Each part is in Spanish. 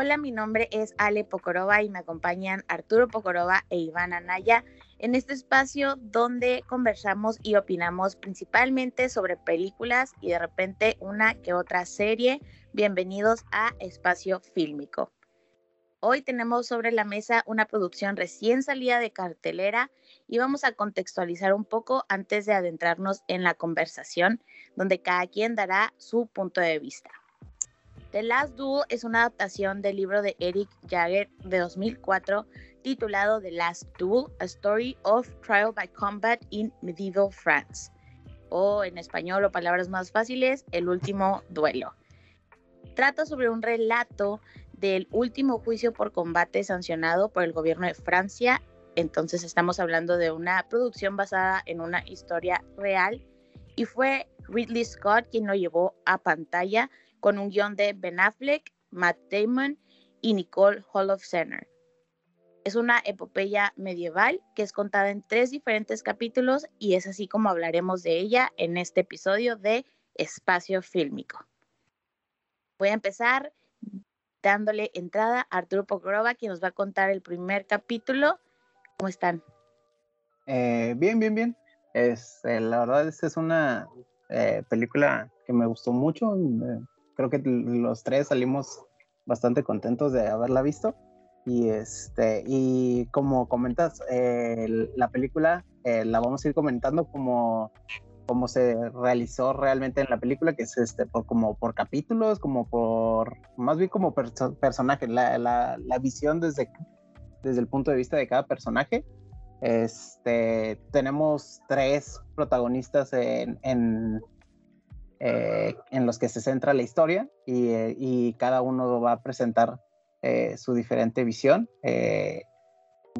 Hola, mi nombre es Ale Pocorova y me acompañan Arturo Pocorova e Iván Anaya en este espacio donde conversamos y opinamos principalmente sobre películas y de repente una que otra serie. Bienvenidos a Espacio Fílmico. Hoy tenemos sobre la mesa una producción recién salida de cartelera y vamos a contextualizar un poco antes de adentrarnos en la conversación, donde cada quien dará su punto de vista. The Last Duel es una adaptación del libro de Eric Jagger de 2004 titulado The Last Duel, A Story of Trial by Combat in Medieval France, o en español o palabras más fáciles, El último duelo. Trata sobre un relato del último juicio por combate sancionado por el gobierno de Francia. Entonces estamos hablando de una producción basada en una historia real y fue Ridley Scott quien lo llevó a pantalla con un guion de Ben Affleck, Matt Damon y Nicole Center. Es una epopeya medieval que es contada en tres diferentes capítulos y es así como hablaremos de ella en este episodio de Espacio Fílmico. Voy a empezar dándole entrada a Arturo Pokrova, quien nos va a contar el primer capítulo. ¿Cómo están? Eh, bien, bien, bien. Es, este, la verdad, esta es una eh, película que me gustó mucho. Eh, creo que los tres salimos bastante contentos de haberla visto. Y, este, y como comentas, la película la vamos a ir comentando como cómo se realizó realmente en la película, que es este, por, como por capítulos, como por, más bien como personaje, la, la, la, visión desde, desde el punto de vista de cada personaje. Este, tenemos tres protagonistas en, en, eh, en los que se centra la historia y, y, cada uno va a presentar eh, su diferente visión. Eh,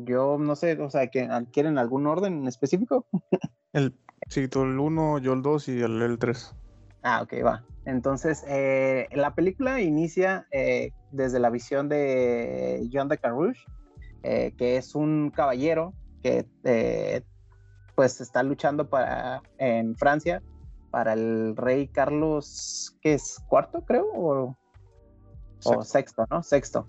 yo no sé, o sea, ¿quieren algún orden en específico? El Sí, tú el 1, yo el 2 y el, el 3. Ah, ok, va. Entonces, eh, la película inicia eh, desde la visión de John de Carrouge, eh, que es un caballero que pues está luchando para, en Francia para el rey Carlos, ¿qué es? ¿Cuarto, creo? O, o sexto, ¿no? Sexto.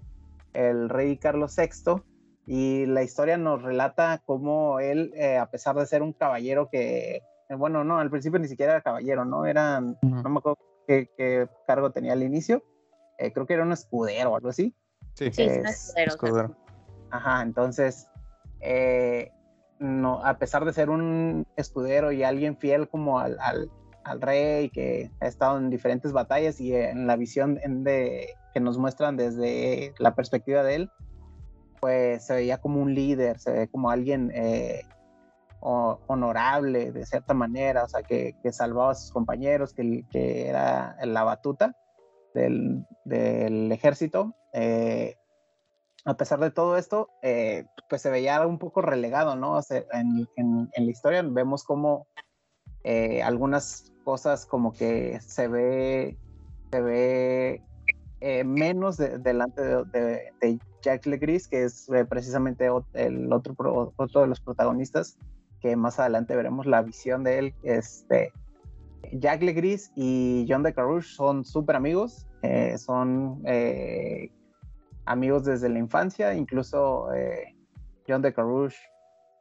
El rey Carlos VI y la historia nos relata cómo él, a pesar de ser un caballero que eh, bueno, no, al principio ni siquiera era caballero, ¿no? Era, no me acuerdo qué, cargo tenía al inicio, eh, creo que era un escudero o algo así. Sí, sí es, un escudero. Ajá, entonces, eh, no, a pesar de ser un escudero y alguien fiel como al, al, al, rey que ha estado en diferentes batallas y en la visión de, que nos muestran desde la perspectiva de él, pues se veía como un líder, se ve como alguien honorable de cierta manera, o sea, que, salvaba a sus compañeros, que, que era la batuta del, ejército. Eh, a pesar de todo esto, eh, pues se veía un poco relegado, ¿no? en, la historia vemos como eh, algunas cosas como que se ve, se ve menos delante de, de, Jack Legris, que es precisamente el otro, otro de los protagonistas que más adelante veremos la visión de él. Este, Jack Legris y John de Carouche son súper amigos, eh, son eh, amigos desde la infancia, incluso eh, John de Carouche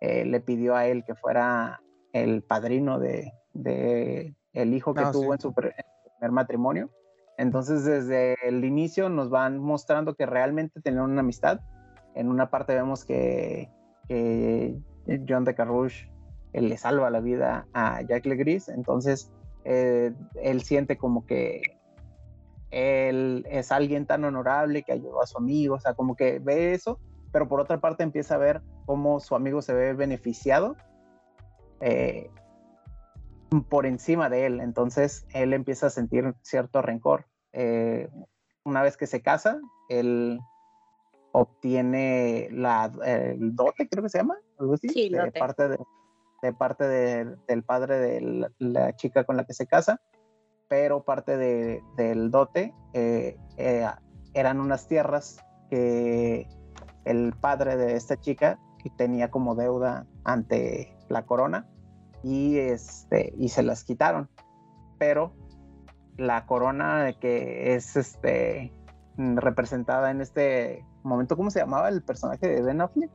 le pidió a él que fuera el padrino de, el hijo que tuvo en su primer matrimonio. Entonces desde el inicio nos van mostrando que realmente tienen una amistad. En una parte vemos que, que John de Carrouche le salva la vida a Jack Legris, entonces eh, él siente como que él es alguien tan honorable que ayudó a su amigo, o sea, como que ve eso, pero por otra parte empieza a ver cómo su amigo se ve beneficiado eh, por encima de él, entonces él empieza a sentir cierto rencor. Eh, una vez que se casa, él obtiene la, el dote, creo que se llama, algo así, de, parte de, de parte del padre de la, chica con la que se casa, pero parte del dote eh, eh, eran unas tierras que el padre de esta chica tenía como deuda ante la corona y, este, y se las quitaron. Pero la corona que es este representada en este momento. ¿Cómo se llamaba el personaje de Ben Affleck?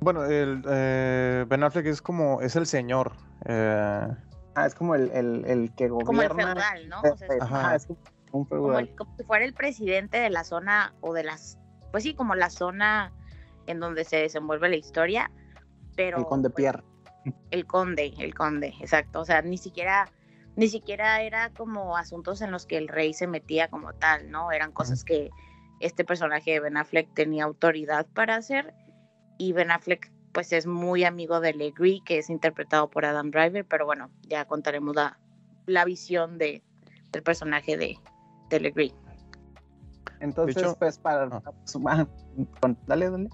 Bueno, el, eh, Ben Affleck es como, es el señor. eh, Ah, es como el, el, el que gobierna. Como el feudal, ¿no? O sea, es Ajá, es como un como, feudal. el- como si fuera el presidente de la zona o de las, pues sí, como la zona en donde se desenvuelve la historia, pero El conde pues, Pierre. El conde, el conde, exacto, o sea, ni siquiera, ni siquiera era como asuntos en los que el rey se metía como tal, ¿no? Eran cosas que este personaje de Ben Affleck tenía autoridad para hacer y Ben Affleck pues es muy amigo de Legree, que es interpretado por Adam Driver, pero bueno, ya contaremos la, la visión de, del personaje de, de Legree. Entonces, hecho- pues para. Con- dale, dale.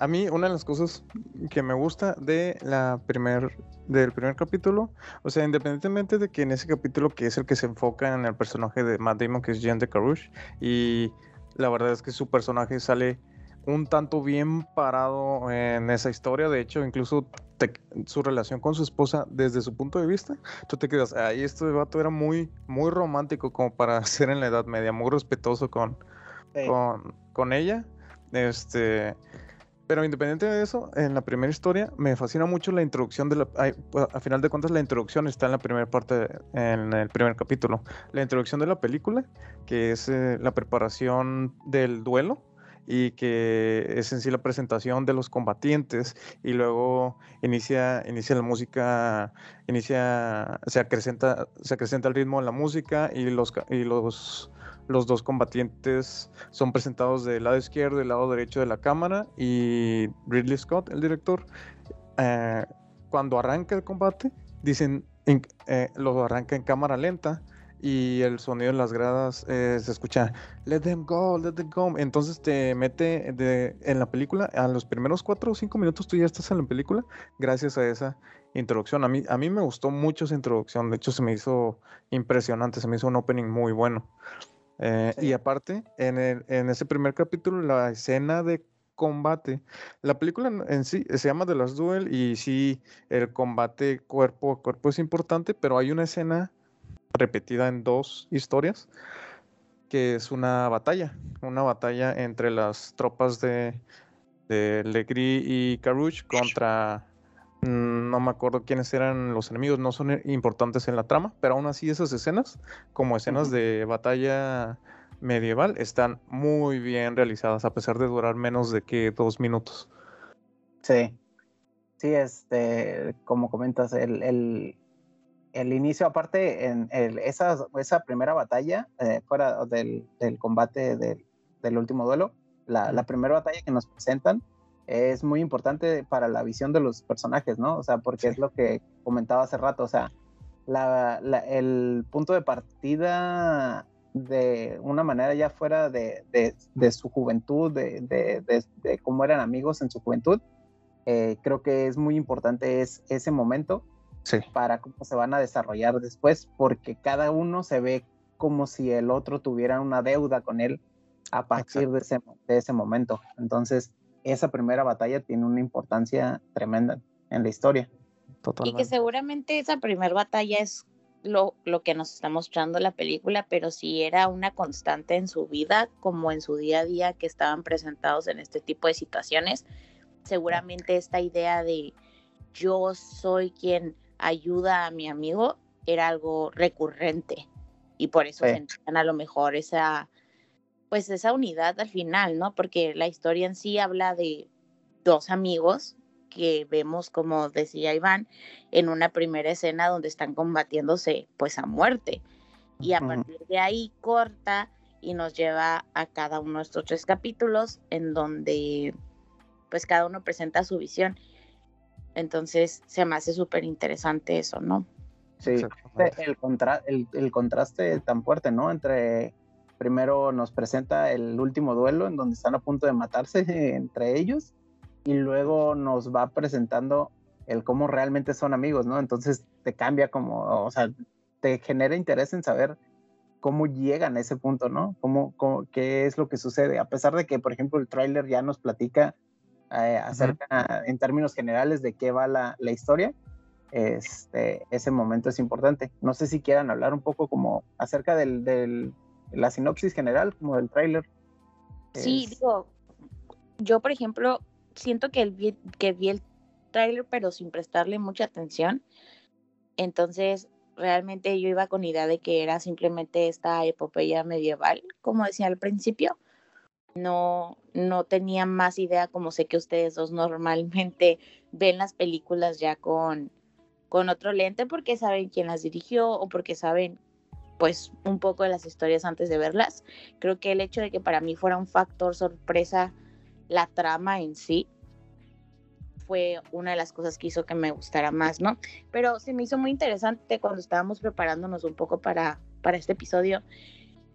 A mí una de las cosas que me gusta de la primer, del primer capítulo, o sea, independientemente de que en ese capítulo que es el que se enfoca en el personaje de Matt Damon, que es Jean de Carouche, y la verdad es que su personaje sale un tanto bien parado en esa historia, de hecho, incluso te- su relación con su esposa desde su punto de vista, tú te quedas, ahí este vato era muy, muy romántico como para ser en la Edad Media, muy respetuoso con, Sí. con, con ella. Este, pero independiente de eso, en la primera historia me fascina mucho la introducción de la. pues, a final de cuentas, la introducción está en la primera parte, en el primer capítulo. La introducción de la película, que es eh, la preparación del duelo y que es en sí la presentación de los combatientes y luego inicia, inicia la música, inicia, se acrecenta, se acrecenta el ritmo de la música y los, y los, los dos combatientes son presentados del lado izquierdo y del lado derecho de la cámara y Ridley Scott, el director, eh, cuando arranca el combate, dicen, en- eh, lo arranca en cámara lenta y el sonido en las gradas eh, se escucha, let them go, let them go. Entonces te mete en la película, a los primeros cuatro o cinco minutos tú ya estás en la película gracias a esa introducción. A mí, a mí me gustó mucho esa introducción, de hecho se me hizo impresionante, se me hizo un opening muy bueno. Eh, Sí. Y aparte, en, el- en ese primer capítulo, la escena de combate, la película en, sí se llama The Last Duel y sí, el combate cuerpo a cuerpo es importante, pero hay una escena repetida en dos historias que es una batalla, una batalla entre las tropas de, de y Carouche contra no me acuerdo quiénes eran los enemigos, no son eh, importantes en la trama, pero aún así esas escenas, como escenas de batalla medieval, están muy bien realizadas, a pesar de durar menos de que dos minutos. Sí. Sí, este, como comentas, el, el, el inicio, aparte, en el, esa, esa primera batalla, eh, fuera del, del combate del, del último duelo, la, la primera batalla que nos presentan es muy importante para la visión de los personajes, ¿no? O sea, porque es lo que comentaba hace rato, o sea, la, la- el punto de partida de una manera ya fuera de, de- de su juventud, de, de- cómo eran amigos en su juventud, eh, creo que es muy importante es, ese momento Sí. para cómo se van a desarrollar después, porque cada uno se ve como si el otro tuviera una deuda con él a partir de ese, de ese momento. Entonces, esa primera batalla tiene una importancia tremenda en la historia. Y que seguramente esa primera batalla es lo, lo que nos está mostrando la película, pero si era una constante en su vida, como en su día a día que estaban presentados en este tipo de situaciones, seguramente esta idea de yo soy quien ayuda a mi amigo era algo recurrente y por eso Sí. sentían a lo mejor esa pues esa unidad al final, ¿no? Porque la historia en sí habla de dos amigos que vemos, como decía Iván, en una primera escena donde están combatiéndose pues a muerte. Y a partir de ahí corta y nos lleva a cada uno de estos tres capítulos en donde pues cada uno presenta su visión. Entonces se me hace súper interesante eso, ¿no? Sí, Exactamente. el, contra- el, el contraste tan fuerte, ¿no? Entre primero nos presenta el último duelo en donde están a punto de matarse entre ellos y luego nos va presentando el cómo realmente son amigos, ¿no? Entonces te cambia como, o sea, te genera interés en saber cómo llegan a ese punto, ¿no? Cómo, cómo- qué es lo que sucede, a pesar de que, por ejemplo, el tráiler ya nos platica eh, acerca, en términos generales, de qué va la, la historia, este, ese momento es importante. No sé si quieran hablar un poco como acerca del, del, la sinopsis general como del tráiler. Sí, digo, yo por ejemplo siento que, el, que vi el tráiler pero sin prestarle mucha atención. Entonces, realmente yo iba con idea de que era simplemente esta epopeya medieval, como decía al principio. No, no tenía más idea, como sé que ustedes dos normalmente ven las películas ya con, con otro lente porque saben quién las dirigió o porque saben pues un poco de las historias antes de verlas. Creo que el hecho de que para mí fuera un factor sorpresa la trama en sí fue una de las cosas que hizo que me gustara más, ¿no? Pero se me hizo muy interesante cuando estábamos preparándonos un poco para, para este episodio,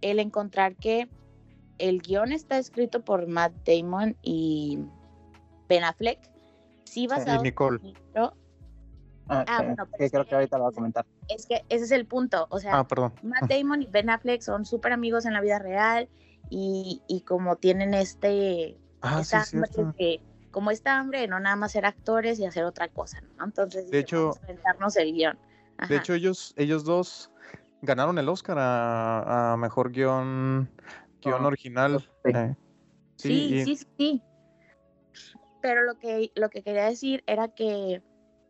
el encontrar que el guion está escrito por Matt Damon y Ben Affleck, sí basado y Nicole. En el libro. Ah, ah bueno, pero creo que ahorita lo voy a comentar. Es que ese es el punto, o sea, ah, perdón. Matt Damon y Ben Affleck son súper amigos en la vida real y, y como tienen este... Ah, sí, que, como esta hambre no nada más ser actores y hacer otra cosa, ¿no? Entonces, de hecho, vamos el guion. De hecho, ellos, ellos dos ganaron el Oscar a, mejor guion, guion ah, original. Eh, sí, sí, sí, Pero lo que, lo que quería decir era que,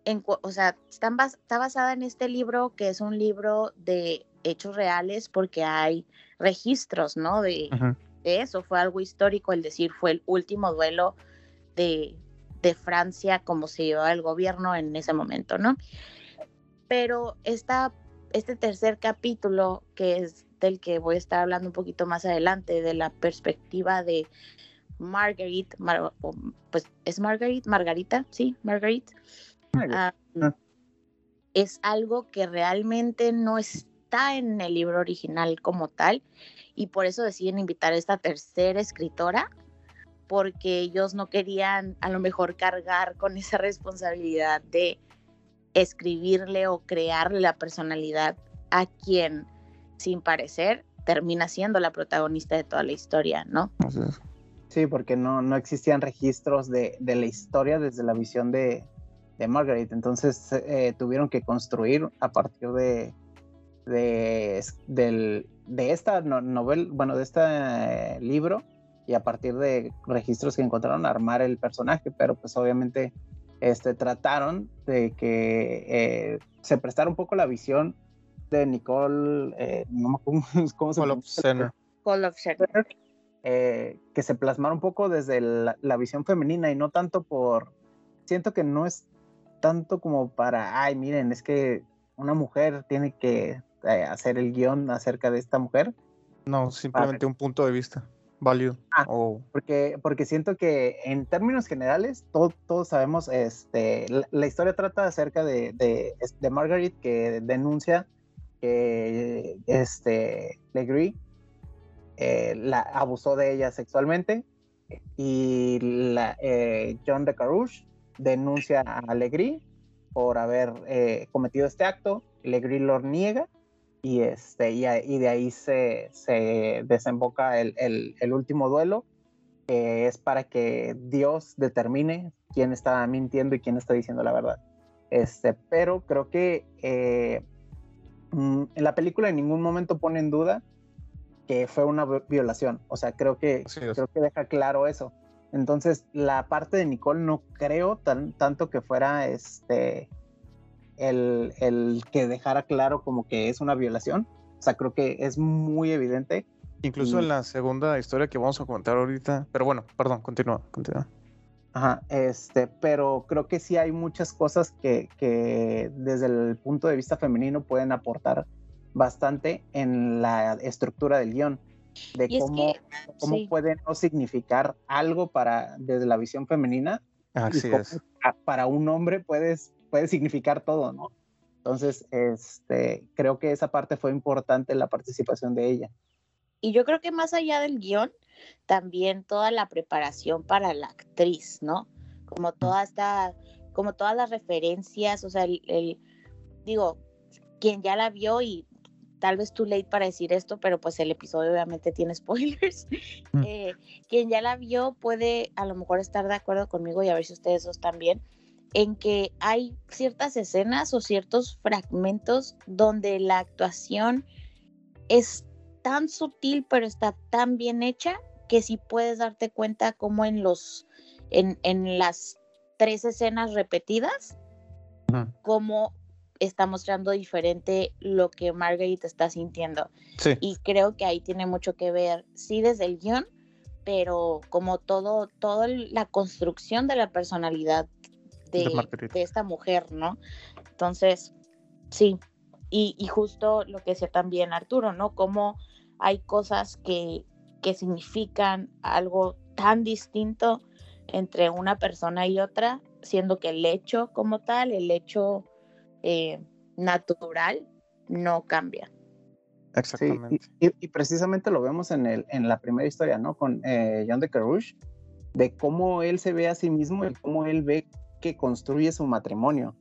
en, o sea, están está basada en este libro que es un libro de hechos reales porque hay registros, ¿no? De, de eso, fue algo histórico, el decir, fue el último duelo de, Francia como se llevaba el gobierno en ese momento, ¿no? Pero esta, este tercer capítulo, que es del que voy a estar hablando un poquito más adelante, de la perspectiva de Marguerite, pues es Marguerite, Margarita, sí, Marguerite, ah, ah. es algo que realmente no está en el libro original como tal, y por eso deciden invitar a esta tercera escritora porque ellos no querían a lo mejor cargar con esa responsabilidad de escribirle o crearle la personalidad a quien, sin parecer, termina siendo la protagonista de toda la historia, ¿no? Sí, porque no, no existían registros de, de la historia desde la visión de, de Margaret, entonces eh, tuvieron que construir a partir de, de, de esta novela, bueno, de este libro, y a partir de registros que encontraron armar el personaje, pero pues obviamente este, trataron de que eh, se prestara un poco la visión de Nicole, eh, no me acuerdo cómo se llama. Eh, que se plasmara un poco desde la, visión femenina y no tanto por, siento que no es tanto como para, ay, miren, es que una mujer tiene que hacer el guion acerca de esta mujer. No, simplemente un punto de vista válido. Ah, porque, porque siento que en términos generales, todos sabemos, este, la, historia trata acerca de, de, Margaret que denuncia que este, Legree eh, la abusó de ella sexualmente y la, eh, John de Carouche denuncia a Legree por haber eh, cometido este acto. Legree lo niega y, este, y, de ahí se, se desemboca el, el, último duelo, que es para que Dios determine quién está mintiendo y quién está diciendo la verdad. Este, pero creo que eh, mm, en la película en ningún momento pone en duda que fue una violación. O sea, creo que, creo que deja claro eso. Entonces, la parte de Nicole no creo tan, tanto que fuera este, el, que dejara claro como que es una violación. O sea, creo que es muy evidente. Incluso en la segunda historia que vamos a contar ahorita. Pero bueno, perdón, continúa, continúa. Ajá, este, pero creo que sí hay muchas cosas que, que desde el punto de vista femenino pueden aportar bastante en la estructura del guion de cómo, cómo puede no significar algo para desde la visión femenina Así es. para un hombre puedes puede significar todo, ¿no? Entonces, este, creo que esa parte fue importante, la participación de ella. Y yo creo que más allá del guion, también toda la preparación para la actriz, ¿no? Como toda esta, como todas las referencias, o sea, el, digo, quien ya la vio y tal vez too late para decir esto, pero pues el episodio obviamente tiene spoilers. Mm. Eh, quien ya la vio puede a lo mejor estar de acuerdo conmigo y a ver si ustedes dos también en que hay ciertas escenas o ciertos fragmentos donde la actuación es tan sutil, pero está tan bien hecha que sí puedes darte cuenta como en los, en, en las tres escenas repetidas, cómo está mostrando diferente lo que Margaret está sintiendo. Y creo que ahí tiene mucho que ver, sí, desde el guion, pero como todo, toda la construcción de la personalidad de, de, esta mujer, ¿no? Entonces, sí. Y, y, justo lo que decía también Arturo, ¿no? Como hay cosas que, que significan algo tan distinto entre una persona y otra, siendo que el hecho como tal, el hecho eh, natural, no cambia. Exactamente. y, precisamente lo vemos en, el, en la primera historia, ¿no? Con eh, John de Carouche, de cómo él se ve a sí mismo y cómo él ve que construye su matrimonio.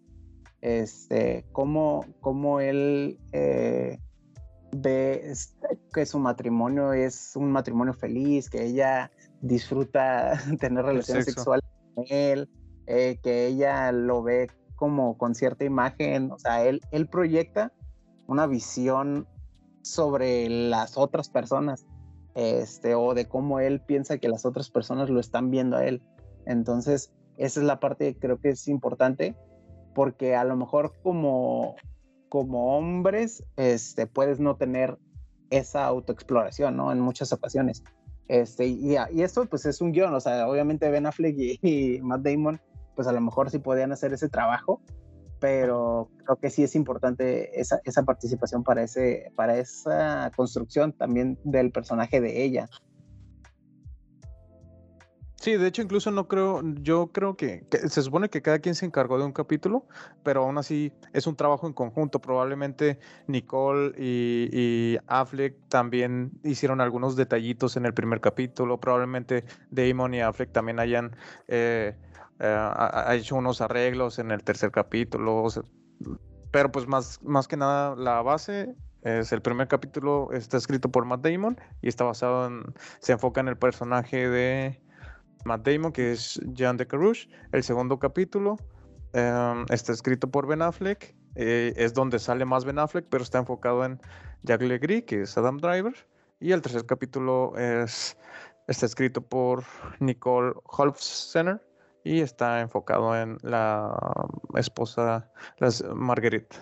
Este, cómo, cómo él eh, ve que su matrimonio es un matrimonio feliz, que ella disfruta tener relaciones sexuales con él, eh, que ella lo ve como con cierta imagen, o sea, él, él proyecta una visión sobre las otras personas, este, o de cómo él piensa que las otras personas lo están viendo a él. Entonces, esa es la parte que creo que es importante, porque a lo mejor como, como hombres, este, puedes no tener esa autoexploración, ¿no? En muchas ocasiones. Este, y, y esto pues es un guion, o sea, obviamente Ben Affleck y, Matt Damon pues a lo mejor sí podían hacer ese trabajo, pero creo que sí es importante esa, participación para, ese, para esa construcción también del personaje de ella. Sí, de hecho incluso no creo, yo creo que, se supone que cada quien se encargó de un capítulo, pero aún así es un trabajo en conjunto. Probablemente Nicole y, Affleck también hicieron algunos detallitos en el primer capítulo, probablemente Damon y Affleck también hayan eh, eh, hecho unos arreglos en el tercer capítulo, pero pues más, más que nada la base es el primer capítulo está escrito por Matt Damon y está basado en, se enfoca en el personaje de Matt Damon, que es Jean de Carouche. El segundo capítulo em, está escrito por Ben Affleck. Eh, es donde sale más Ben Affleck, pero está enfocado en Jack Legree, que es Adam Driver. Y el tercer capítulo es, está escrito por Nicole Holfsener y está enfocado en la esposa, las Marguerite,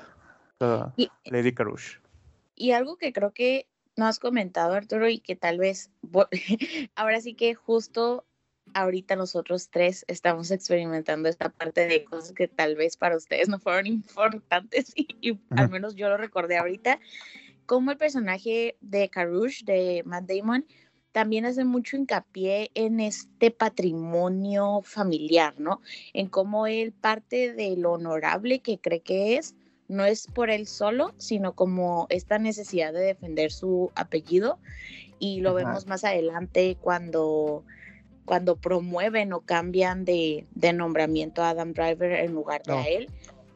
Lady Carouche. Y algo que creo que no has comentado, Arturo, y que tal vez ahora sí que justo ahorita nosotros tres estamos experimentando esta parte de cosas que tal vez para ustedes no fueron importantes y, al menos yo lo recordé ahorita, como el personaje de Karush, de Matt Damon, también hace mucho hincapié en este patrimonio familiar, ¿no? En cómo él parte de lo honorable que cree que es, no es por él solo, sino como esta necesidad de defender su apellido. Y lo vemos más adelante cuando cuando promueven o cambian de, nombramiento a Adam Driver en lugar de a él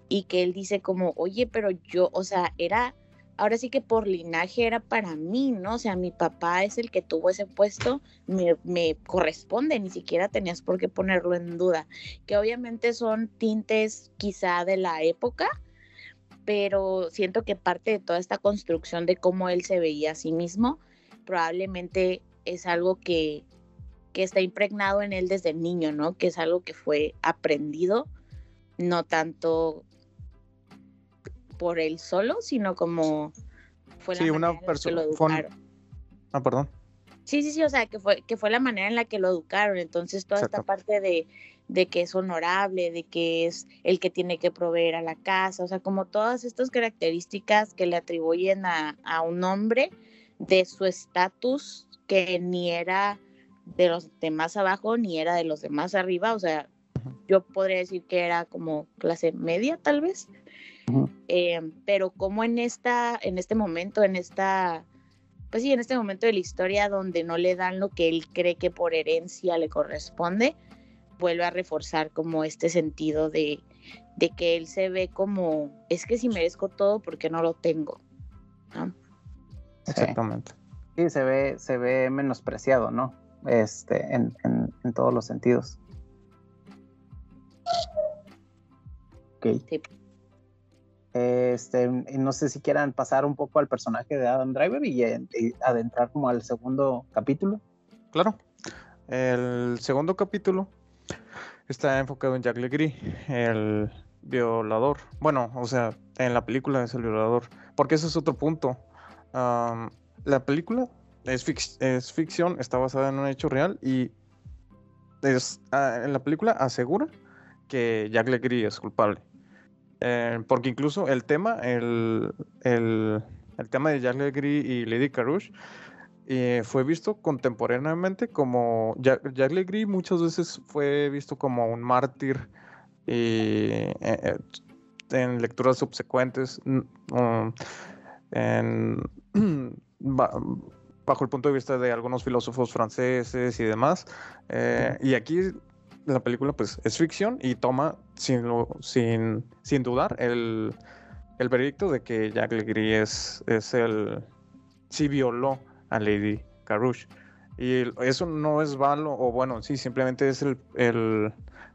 y que él dice como, oye, pero yo, o sea, era, ahora sí que por linaje era para mí, ¿no? O sea, mi papá es el que tuvo ese puesto, me, corresponde, ni siquiera tenías por qué ponerlo en duda, que obviamente son tintes quizá de la época, pero siento que parte de toda esta construcción de cómo él se veía a sí mismo, probablemente es algo que que está impregnado en él desde niño, ¿no? Que es algo que fue aprendido, no tanto por él solo, sino como fue la que lo educaron. Ah, perdón. Sí, sí, sí, o sea, que fue, que fue la manera en la que lo educaron. Entonces, toda esta parte de, de que es honorable, de que es el que tiene que proveer a la casa, o sea, como todas estas características que le atribuyen a, a un hombre de su estatus que ni era de los de más abajo ni era de los de más arriba, o sea, yo podría decir que era como clase media tal vez, eh, pero como en esta, en este momento, en esta, pues sí, en este momento de la historia donde no le dan lo que él cree que por herencia le corresponde, vuelve a reforzar como este sentido de, de que él se ve como, es que si merezco todo porque no lo tengo. Exactamente. Sí, se ve, se ve menospreciado, ¿no? este, en, todos los sentidos. Ok. Este, no sé si quieran pasar un poco al personaje de Adam Driver y, y adentrar como al segundo capítulo. Claro. El segundo capítulo está enfocado en Jack Legree, el violador. Bueno, o sea, en la película es el violador. Porque ese es otro punto. la película es, es, ficción, está basada en un hecho real y es, ah, en la película asegura que Jack Legree es culpable. Eh, porque incluso el tema, el, el, el, tema de Jack Legree y Lady Carouche eh, fue visto contemporáneamente como Jack, Jack, muchas veces fue visto como un mártir y eh, en lecturas subsecuentes um, bajo el punto de vista de algunos filósofos franceses y demás y aquí la película pues es ficción y toma sin, sin, sin dudar el, el veredicto de que Jack Legree es, es el... sí violó a Lady Carouche. Y eso no es malo, o bueno, sí, simplemente es el, el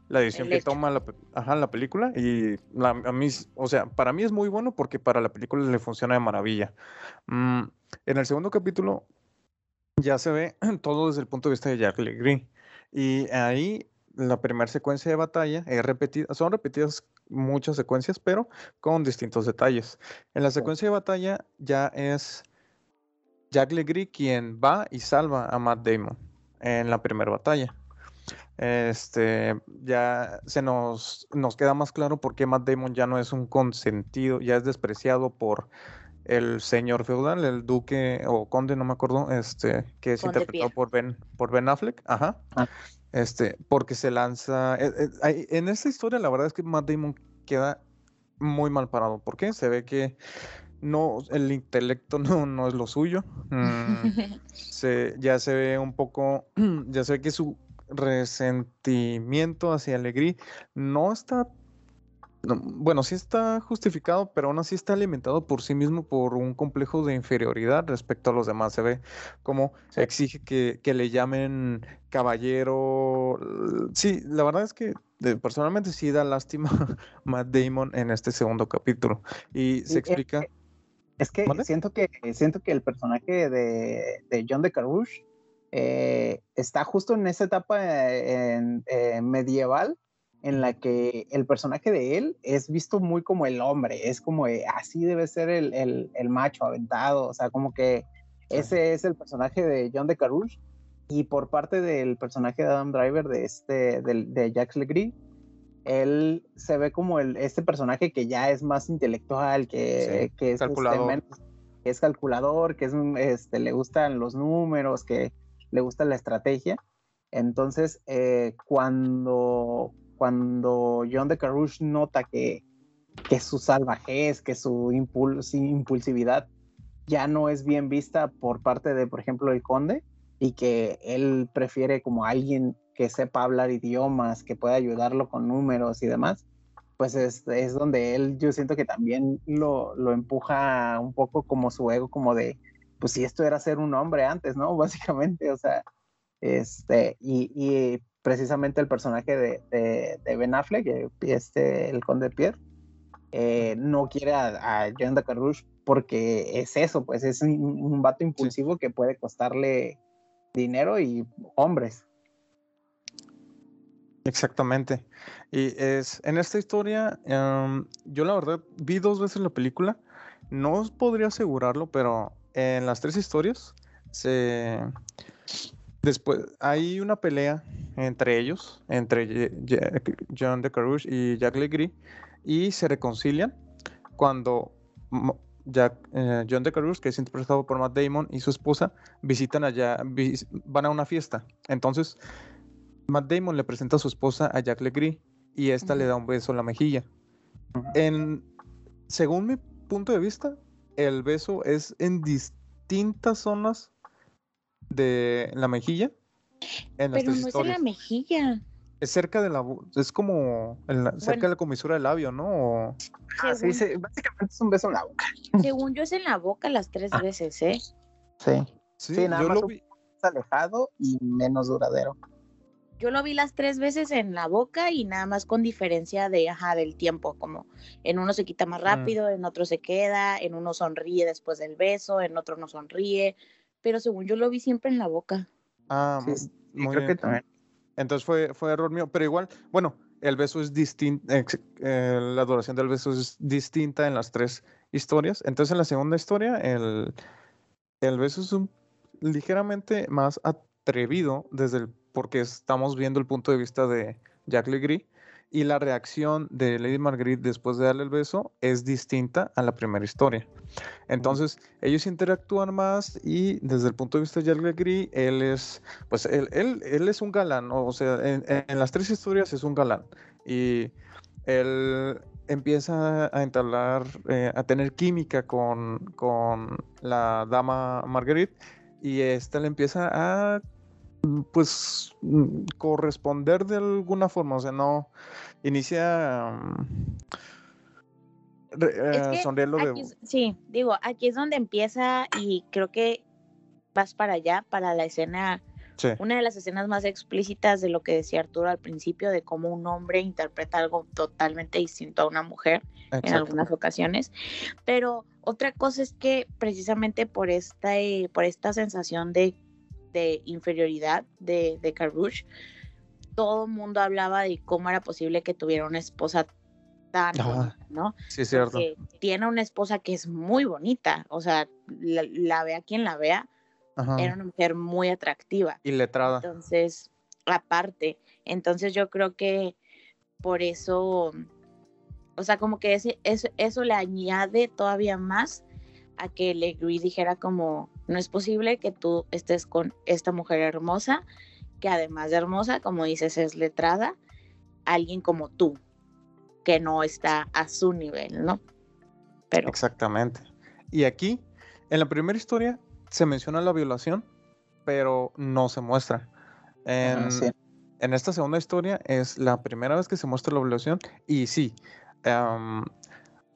la edición que toma la, ajá, la película. Y la, a mí, o sea, para mí es muy bueno porque para la película le funciona de maravilla. Mm, en el segundo capítulo ya se ve todo desde el punto de vista de Jack Legree. Y ahí la primera secuencia de batalla es repetida, son repetidas muchas secuencias, pero con distintos detalles. En la secuencia de batalla ya es Jack Legree quien va y salva a Matt Damon en la primera batalla. Este ya se nos, nos queda más claro por qué Matt Damon ya no es un consentido, ya es despreciado por el señor feudal, el duque o conde, no me acuerdo, este, que es interpretado por Ben, por Ben Affleck, ajá. Ah. Este, porque se lanza. Eh, eh, en esta historia, la verdad es que Matt Damon queda muy mal parado. ¿Por qué? Se ve que no, el intelecto no, no es lo suyo. Mm, se, ya se ve un poco, ya se ve que su resentimiento hacia Alegrí no está bueno, sí está justificado, pero aún así está alimentado por sí mismo por un complejo de inferioridad respecto a los demás. Se ve como exige que, le llamen caballero. Sí, la verdad es que personalmente sí da lástima Matt Damon en este segundo capítulo. Y se explica. Es que, siento que siento que el personaje de, John de Carouche eh, está justo en esa etapa eh, medieval en la que el personaje de él es visto muy como el hombre, es como así debe ser el, el, macho aventado, o sea, como que ese es el personaje de John de Carouche y por parte del personaje de Adam Driver de este de, de Jacques Legree él se ve como el, este personaje que ya es más intelectual, que, que es, este, calculador. que es calculador, que es, este, le gustan los números, que le gusta la estrategia. Entonces, eh, cuando, cuando John de Carouche nota que, que su salvajez, que su impulsividad ya no es bien vista por parte de, por ejemplo, el conde, y que él prefiere como alguien que sepa hablar idiomas, que pueda ayudarlo con números y demás, pues es, es donde él, yo siento que también lo, lo, empuja un poco como su ego, como de, pues si esto era ser un hombre antes, ¿no? Básicamente, o sea, este, y, y precisamente el personaje de, de, Ben Affleck, eh, este, el conde Pierre, eh, no quiere a, John de Carouche porque es eso, pues es un, vato impulsivo que puede costarle dinero y hombres. Exactamente. Y es en esta historia, em, yo la verdad vi dos veces la película. No os podría asegurarlo, pero en las tres historias se después hay una pelea entre ellos, entre John de Carouche y Jack Legree, y se reconcilian cuando Jack, eh, John de Carouche, que es interpretado por Matt Damon, y su esposa visitan allá, van a una fiesta. Entonces, Matt Damon le presenta a su esposa a Jack Legree y esta le da un beso en la mejilla. En, según mi punto de vista, el beso es en distintas zonas de la mejilla en Pero no es en la mejilla. Es cerca de la, es como cerca de la comisura del labio, ¿no? Ah, sí, básicamente es un beso en la boca. Según yo es en la boca las tres ah. veces, ¿eh? Sí. Sí, nada más lo vi. alejado y menos duradero. yo lo vi las tres veces en la boca y nada más con diferencia de, ajá, del tiempo, como en uno se quita más Mm. rápido, en otro se queda, en uno sonríe después del beso, en otro no sonríe, pero según yo lo vi siempre en la boca. Ah, Sí, muy creo que bien. también. Entonces fue, fue error mío, pero igual, bueno, el beso es distinto, la duración del beso es distinta en las tres historias. Entonces en la segunda historia el, el beso es un, ligeramente más atrevido desde el, porque estamos viendo el punto de vista de Jack Legree y la reacción de Lady Marguerite después de darle el beso es distinta a la primera historia. Entonces, ellos interactúan más y desde el punto de vista de Jack Legree, él es, pues, él, él, él es un galán, o sea, en, en las tres historias es un galán. Y él empieza a entablar, eh, a tener química con, con la dama Marguerite y esta le empieza a pues mm, corresponder de alguna forma, o sea, no inicia mm, re- Es eh, que sonreírlo de aquí es- sí, digo, aquí es donde empieza y creo que vas para allá, para la escena, sí, una de las escenas más explícitas de lo que decía Arturo al principio, de cómo un hombre interpreta algo totalmente distinto a una mujer en algunas ocasiones. Pero otra cosa es que precisamente por esta, eh, por esta sensación de, de inferioridad de, de Carrouche, todo el mundo hablaba de cómo era posible que tuviera una esposa tan Ajá. bonita, ¿no? Sí, es cierto. Porque tiene una esposa que es muy bonita, o sea, la, la vea quien la vea, Ajá. era una mujer muy atractiva. Y letrada. Entonces, aparte, entonces yo creo que por eso, o sea, como que ese, eso, eso le añade todavía más a que Legree dijera como, no es posible que tú estés con esta mujer hermosa, que además de hermosa, como dices, es letrada, alguien como tú, que no está a su nivel, ¿no? Pero Exactamente. Y aquí, en la primera historia, se menciona la violación, pero no se muestra. En, Ajá, sí. en esta segunda historia es la primera vez que se muestra la violación y sí, am,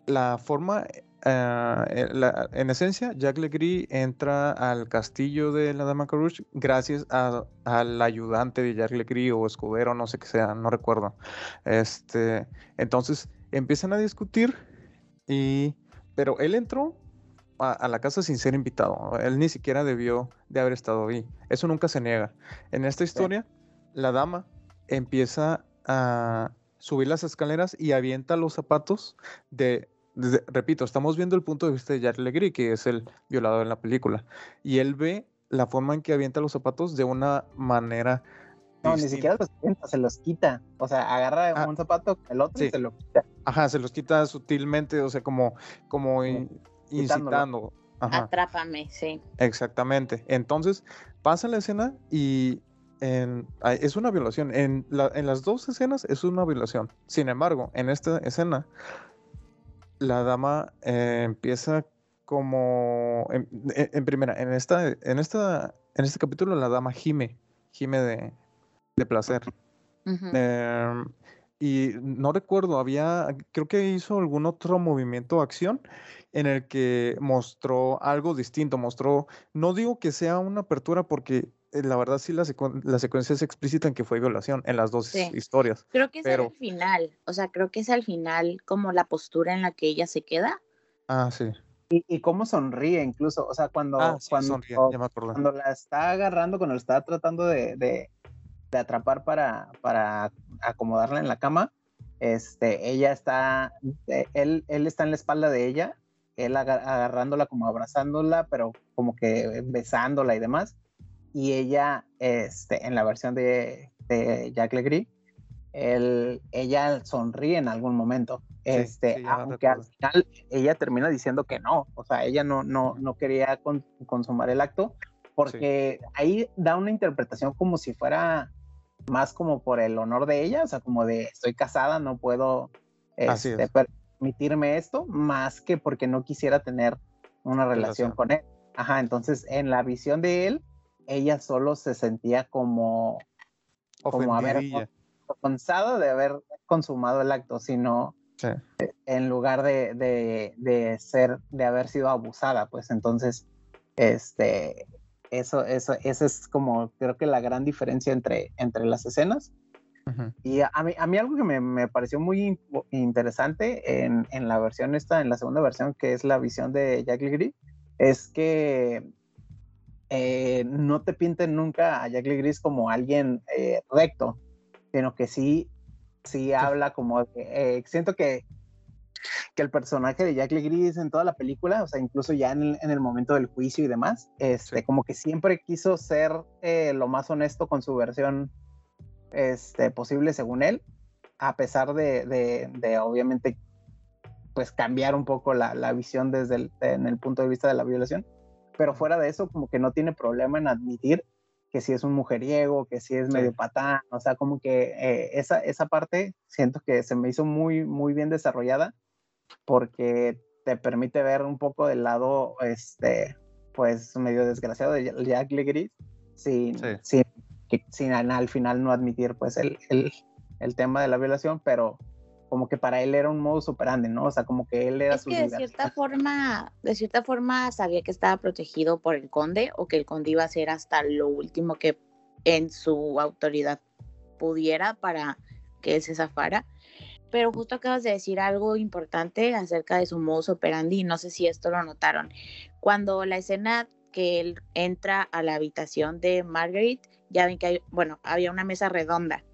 la forma, eh, eh, la- en esencia, Jack Legree entra al castillo de la Dama Carouche gracias a- al ayudante de Jack Legree o escudero, no sé qué sea, no recuerdo. Este, entonces empiezan a discutir y, pero él entró a, a la casa sin ser invitado. Él ni siquiera debió de haber estado ahí. Eso nunca se niega. En esta historia, la dama empieza a subir las escaleras y avienta los zapatos de, repito, estamos viendo el punto de vista de Jack Legree, que es el violador en la película, y él ve la forma en que avienta los zapatos de una manera No, ni siquiera los avienta, se los quita. O sea, agarra Ah, un zapato, el otro sí. y se lo quita. Ajá, se los quita sutilmente, o sea, como, como Sí, incitando. Ajá. atrápame, sí. Exactamente. Entonces, pasa la escena y en- es una violación. En, la- en las dos escenas es una violación. Sin embargo, en esta escena, la dama eh, empieza como en, en- en primera, en esta, en esta, en este capítulo la dama gime, gime de, de placer. Em, y no recuerdo, había, creo que hizo algún otro movimiento o acción en el que mostró algo distinto, mostró, no digo que sea una apertura porque la verdad sí la, secuen- la secuencia es explícita en que fue violación en las dos Sí. historias. Creo que es Pero- al final, o sea, creo que es al final como la postura en la que ella se queda. Ah, sí. Y, y cómo sonríe incluso. O sea, cuando, Ah, sí, cuando, sonríe, ya me acordé. cuando la está agarrando, cuando la está tratando de, de- de atrapar para, para acomodarla en la cama, este, ella está, eh, él, él está en la espalda de ella, él aga- agarrándola como abrazándola, pero como que besándola y demás. Y ella, este, en la versión de, de Jack Legree, él, ella sonríe en algún momento. Este, sí, aunque al final ella termina diciendo que no, o sea, ella no, no, no quería con- consumar el acto, porque ahí da una interpretación como si fuera más como por el honor de ella, o sea, como de estoy casada, no puedo este, es. permitirme esto, más que porque no quisiera tener una relación Relación. con él. Ajá, entonces en la visión de él, ella solo se sentía como, como haber avergonzada de haber consumado el acto, sino Sí. en lugar de, de, de ser, de haber sido abusada, pues entonces, este, eso, eso, esa es como creo que la gran diferencia entre, entre las escenas. Y a, mí, a mí algo que me, me pareció muy interesante en, en, la versión esta, en la segunda versión, que es la visión de Jack Lee es que eh, no te pinten nunca a Jack Lee Gris como alguien eh, recto, sino que sí, sí habla como, eh, siento que que el personaje de Jack Gris en toda la película, o sea, incluso ya en el, momento del juicio y demás, este, como que siempre quiso ser lo más honesto con su versión este, posible según él, a pesar de, de, obviamente, pues cambiar un poco la, la visión desde el, en el punto de vista de la violación. Pero fuera de eso, como que no tiene problema en admitir que si es un mujeriego, que si es medio patán, o sea, como que eh, esa, esa parte siento que se me hizo muy, muy bien desarrollada porque te permite ver un poco del lado, este, pues medio desgraciado de Jack Legree sin, sin, sin, al final no admitir pues el, el, el, tema de la violación, pero como que para él era un modo operandi, ¿no? O sea, como que él era es que de cierta forma, de cierta forma sabía que estaba protegido por el conde o que el conde iba a ser hasta lo último que en su autoridad pudiera para que él se zafara pero justo acabas de decir algo importante acerca de su modus operandi, no sé si esto lo notaron. Cuando la escena que él entra a la habitación de Margaret, ya ven que hay, bueno, había una mesa redonda.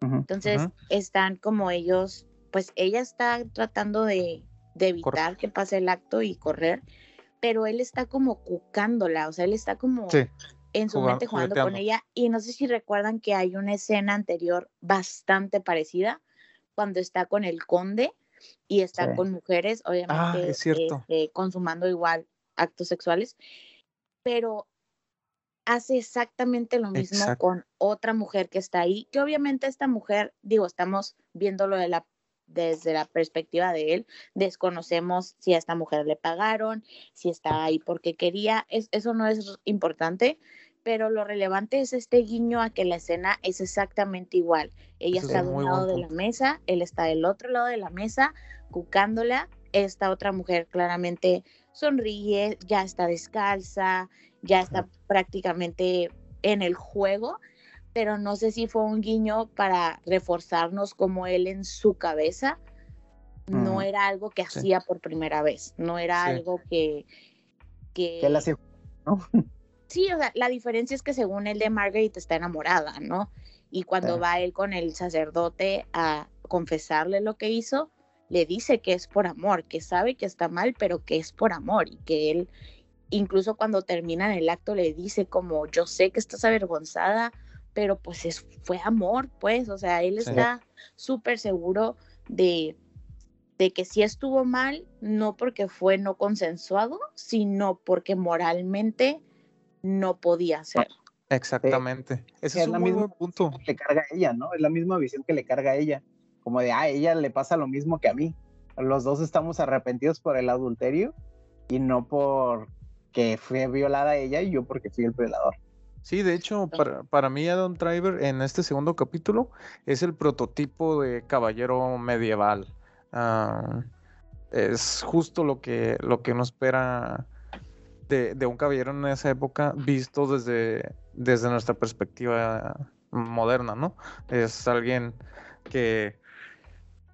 Entonces están como ellos, pues ella está tratando de, evitar que pase el acto y correr, pero él está como cucándola, o sea, él está como en su mente jugando con ella. Y no sé si recuerdan que hay una escena anterior bastante parecida, cuando está con el conde y está con mujeres, ah, obviamente este, consumando igual actos sexuales, pero hace exactamente lo mismo con otra mujer que está ahí, que obviamente esta mujer, digo, estamos viéndolo de la, desde la perspectiva de él, desconocemos si a esta mujer le pagaron, si está ahí porque quería, es, eso no es importante, pero lo relevante es este guiño a que la escena es exactamente igual. Ella está de un lado de la mesa, él está del otro lado de la mesa, cucándola. Esta otra mujer claramente sonríe, ya está descalza, ya está prácticamente en el juego, pero no sé si fue un guiño para reforzarnos como él en su cabeza. No mm, era algo que hacía por primera vez, no era algo que... Que, él ¿no? Sí, o sea, la diferencia es que según él de Margaret está enamorada, ¿no? Y cuando va él con el sacerdote a confesarle lo que hizo, le dice que es por amor, que sabe que está mal, pero que es por amor y que él, incluso cuando termina el acto, le dice como, yo sé que estás avergonzada, pero pues es, fue amor, pues, o sea, él está súper seguro de, de que sí estuvo mal, no porque fue no consensuado, sino porque moralmente no podía ser. Exactamente. Ese es, un muy punto. Que le carga a ella, ¿no? Es la misma visión que le carga a ella. Como de, ah, a ella le pasa lo mismo que a mí. Los dos estamos arrepentidos por el adulterio y no por que fue violada ella y yo porque fui el violador. Sí, de hecho, para, para mí Adam Driver en este segundo capítulo es el prototipo de caballero medieval. Ah, es justo lo que, lo que nos espera de, un caballero en esa época visto desde, desde nuestra perspectiva moderna, ¿no? Es alguien que,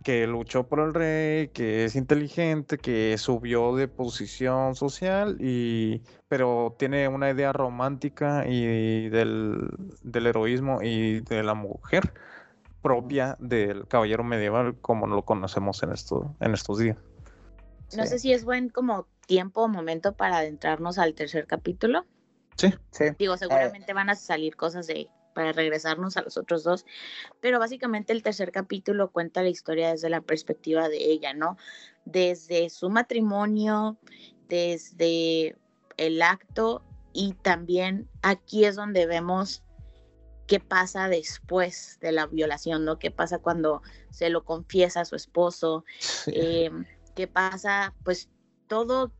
que luchó por el rey, que es inteligente, que subió de posición social, y, pero tiene una idea romántica y del, del heroísmo y de la mujer propia del caballero medieval como lo conocemos en, esto, en estos días. No sé si es buen como tiempo o momento para adentrarnos al tercer capítulo. Sí, sí. Digo, eh, seguramente van a salir cosas de para regresarnos a los otros dos, pero básicamente el tercer capítulo cuenta la historia desde la perspectiva de ella, ¿no? Desde su matrimonio, desde el acto y también aquí es donde vemos qué pasa después de la violación, ¿no? ¿Qué pasa cuando se lo confiesa a su esposo? Eh, ¿Qué pasa? Pues todo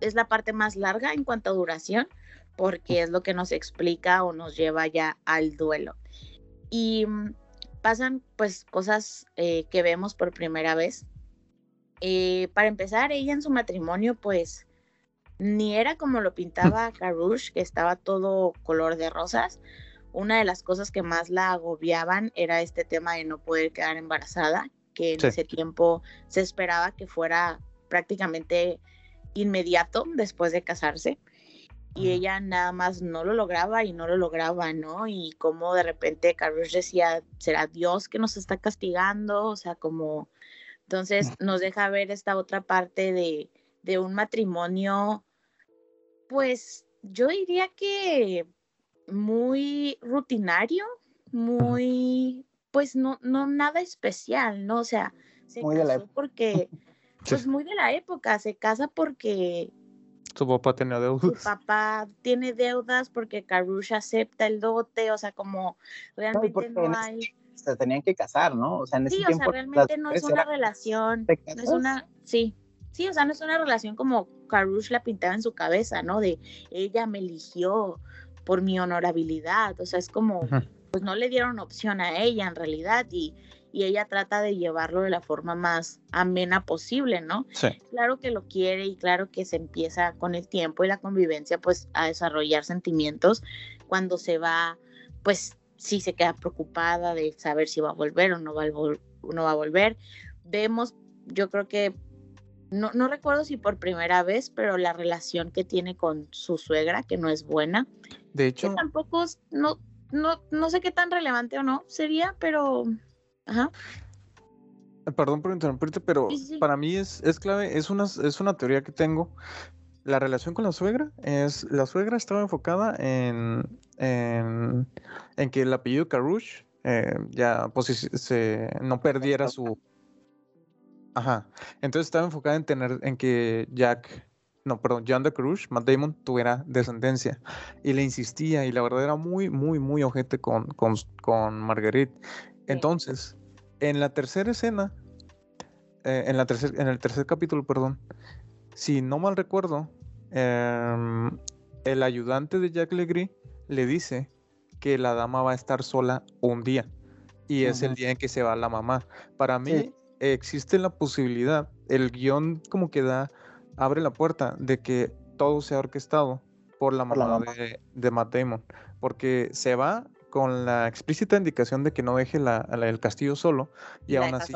es la parte más larga en cuanto a duración, porque es lo que nos explica o nos lleva ya al duelo. Y mm, pasan pues cosas eh, que vemos por primera vez. Eh, para empezar, ella en su matrimonio pues ni era como lo pintaba Karush, que estaba todo color de rosas. Una de las cosas que más la agobiaban era este tema de no poder quedar embarazada, que en ese tiempo se esperaba que fuera prácticamente inmediato después de casarse y ella nada más no lo lograba y no lo lograba, ¿no? Y como de repente Carlos decía, ¿será Dios que nos está castigando? O sea, como, entonces nos deja ver esta otra parte de, de un matrimonio, pues yo diría que muy rutinario, muy, pues no, no nada especial, ¿no? O sea, se casó porque, pues muy de la época, se casa porque su papá tenía deudas. Su papá tiene deudas porque Karush acepta el dote, o sea, como realmente no, hay... Se tenían que casar, ¿no? O sea, en ese sí, o sea, realmente no es una relación, no es una, sí, sí, o sea, no es una relación como Karush la pintaba en su cabeza, ¿no? De ella me eligió por mi honorabilidad, o sea, es como, pues no le dieron opción a ella en realidad y y ella trata de llevarlo de la forma más amena posible, ¿no? Sí. Claro que lo quiere y claro que se empieza con el tiempo y la convivencia pues a desarrollar sentimientos cuando se va, pues sí se queda preocupada de saber si va a volver o no va a, no va a volver. Vemos, yo creo que no, no, recuerdo si por primera vez, pero la relación que tiene con su suegra, que no es buena. De hecho. tampoco, no, no, no sé qué tan relevante o no sería, pero Ajá. Eh, perdón por interrumpirte, pero para mí es, es clave, es una, es una teoría que tengo. La relación con la suegra es, la suegra estaba enfocada en, en, que el apellido Karush eh, ya pues, se, no perdiera su... Ajá. Entonces estaba enfocada en tener, en que Jack, no, perdón, John de Karush, Matt Damon, tuviera descendencia. Y le insistía, y la verdad era muy, muy, muy ojete con, con, con Marguerite. Entonces, en la tercera escena, eh, en, la en el tercer capítulo, perdón, si no mal recuerdo, em, el ayudante de Jack Legree le dice que la dama va a estar sola un día y es el día en que se va la mamá. Para mí existe la posibilidad, el guion como que da, abre la puerta de que todo sea orquestado por la mamá, De, de Matt Damon, porque se va con la explícita indicación de que no deje la, el castillo solo y aún así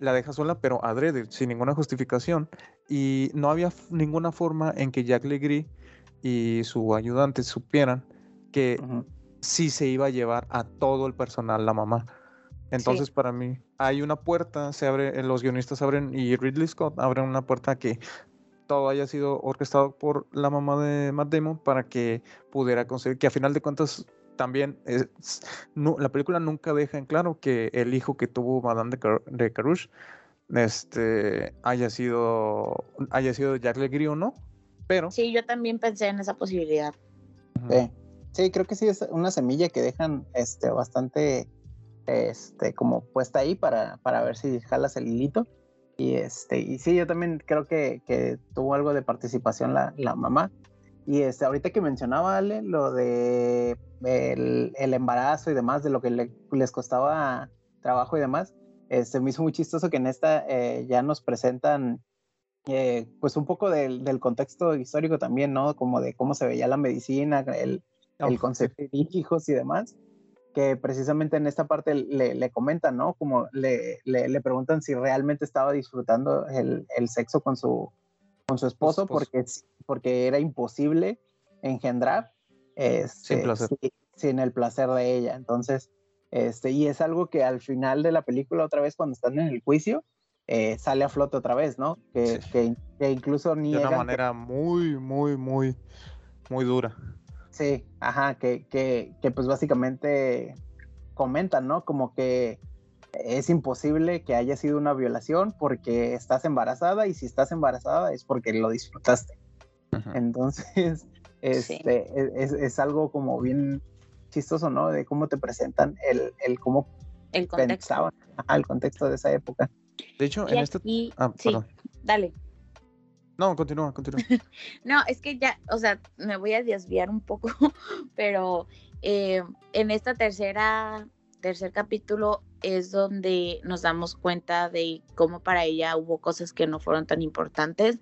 la deja sola, pero adrede, sin ninguna justificación. Y no había ninguna forma en que Jack Legree y su ayudante supieran que sí se iba a llevar a todo el personal, la mamá. Entonces, para mí, hay una puerta, se abre, los guionistas abren y Ridley Scott abre una puerta que todo haya sido orquestado por la mamá de Matt Damon para que pudiera conseguir que a final de cuentas también la película nunca deja en claro que el hijo que tuvo Madame de, Car de Carouche este, haya sido haya sido Jack Legree o no, pero... Sí, yo también pensé en esa posibilidad. Sí. creo que sí es una semilla que dejan este, bastante este, como puesta ahí para, para ver si jalas el hilito. Y, este, y sí, yo también creo que, que tuvo algo de participación la, la mamá. Y este, ahorita que mencionaba Ale, lo de el, embarazo y demás, de lo que les costaba trabajo y demás, este, me hizo muy chistoso que en esta eh, ya nos presentan eh, pues un poco del, del, contexto histórico también, ¿no? Como de cómo se veía la medicina, el, el concepto de hijos y demás, que precisamente en esta parte le, le comentan, ¿no? Como le, le, preguntan si realmente estaba disfrutando el, el sexo con su, con su esposo, porque, porque era imposible engendrar este, sin, el placer de ella. Entonces, este, y es algo que al final de la película, otra vez cuando están en el juicio, eh, sale a flote otra vez, ¿no? Que, que, incluso ni... De una manera muy, muy, muy, muy dura. Sí, ajá, que, que, que pues básicamente comentan, ¿no? Como que es imposible que haya sido una violación porque estás embarazada y si estás embarazada es porque lo disfrutaste. Entonces, este, es, es, algo como bien chistoso, ¿no? De cómo te presentan el, el cómo el contexto. el contexto de esa época. De hecho, en este... Ah, sí, dale. No, continúa, continúa. no, es que ya, o sea, me voy a desviar un poco, pero eh, en esta tercera, tercer capítulo es donde nos damos cuenta de cómo para ella hubo cosas que no fueron tan importantes.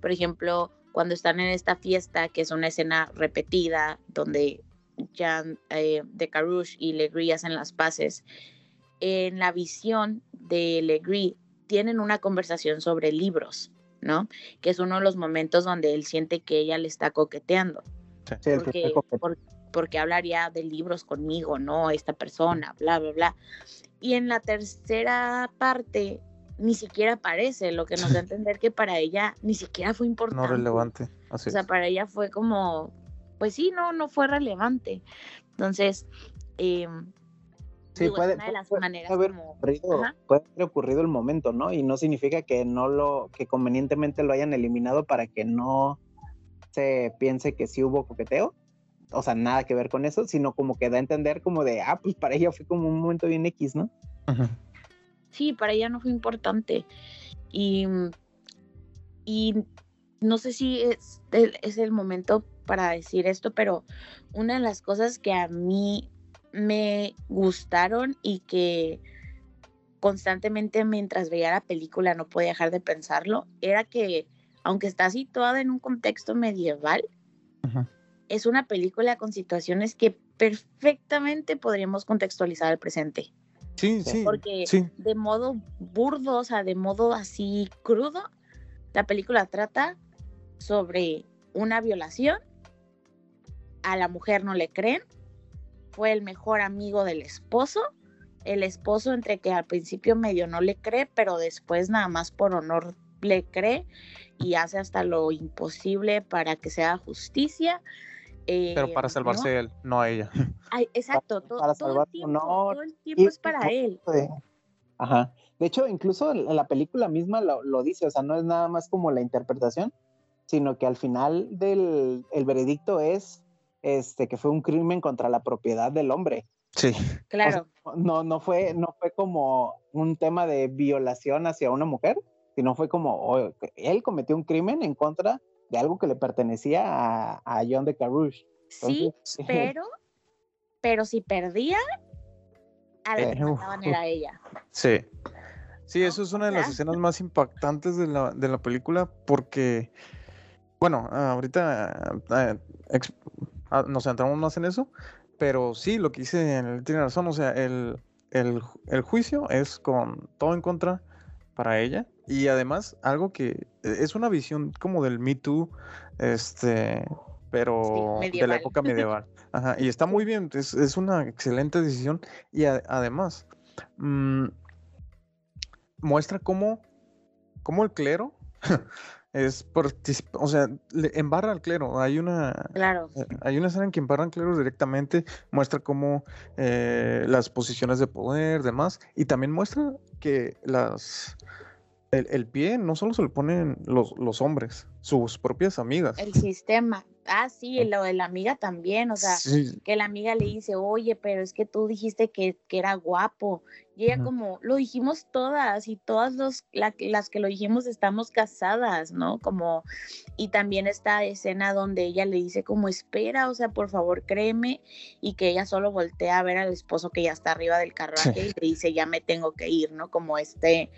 Por ejemplo, cuando están en esta fiesta, que es una escena repetida, donde Jan eh, de Carouche y Legree hacen las paces, en la visión de Legree tienen una conversación sobre libros, ¿no? Que es uno de los momentos donde él siente que ella le está coqueteando. Sí, porque, primer coqueteo. por- porque hablaría de libros conmigo, ¿no? Esta persona, bla, bla, bla. Y en la tercera parte ni siquiera aparece, lo que nos da a entender que para ella ni siquiera fue importante. No relevante. Así O sea, es. para ella fue como, pues sí, no, no fue relevante. Entonces, eh, Sí, digo, es puede, una de las puede maneras haber como- ocurrido, puede haber ocurrido el momento, ¿no? Y no significa que no lo, que convenientemente lo hayan eliminado para que no se piense que sí hubo coqueteo. O sea, nada que ver con eso, sino como que da a entender como de, ah, pues para ella fue como un momento bien X, ¿no? Sí, para ella no fue importante. Y, y no sé si es el, es el momento para decir esto, pero una de las cosas que a mí me gustaron y que constantemente mientras veía la película no podía dejar de pensarlo, era que aunque está situada en un contexto medieval, Ujú. Es una película con situaciones que perfectamente podríamos contextualizar al presente. Sí, Sí. porque Sí. de modo burdo, o sea, de modo así crudo, la película trata sobre una violación, a la mujer no le creen, fue el mejor amigo del esposo, el esposo entre que al principio medio no le cree, pero después nada más por honor le cree y hace hasta lo imposible para que se haga justicia. Pero eh, para ¿no? salvarse él, no a ella. Ay, exacto, to- para todo, salvar el su tiempo, honor todo el tiempo y- es para él. de- Ajá. De hecho, incluso en la película misma lo, lo dice, o sea, no es nada más como la interpretación, sino que al final del el veredicto es este que fue un crimen contra la propiedad del hombre. Sí. O sea, Claro. no, no fue, no fue como un tema de violación hacia una mujer, sino fue como oh, él cometió un crimen en contra de algo que le pertenecía a, a John de Carouche. Sí, pero, pero si perdía, a la que Eh, mataban era ella. Sí. Sí, ¿no? eso es una O de las escenas más impactantes de la, de la película porque, bueno, ahorita eh, ex- ah, nos centramos más en eso, pero sí, lo que dice él tiene razón, o sea, el, el, el juicio es con todo en contra para ella y además algo que e, es una visión como del Me Too, este, pero de la época medieval. Ajá, y está muy bien, es, es una excelente decisión y a- además mm, muestra cómo, cómo el clero es o sea, le embarra al clero. Hay una, Claro. eh, hay una escena en que embarran cleros directamente, muestra cómo eh, las posiciones de poder, demás, y también muestra que las el, el pie no solo se lo ponen los, los hombres, sus propias amigas. El sistema. Ah, sí, lo de la amiga también, o sea, Sí, que la amiga le dice, oye, pero es que tú dijiste que, que era guapo. Y ella como, lo dijimos todas y todas los, la- las que lo dijimos estamos casadas, ¿no? Como, y también esta escena donde ella le dice como, espera, o sea, por favor, créeme, y que ella solo voltea a ver al esposo que ya está arriba del carruaje y le dice, ya me tengo que ir, ¿no? Como este,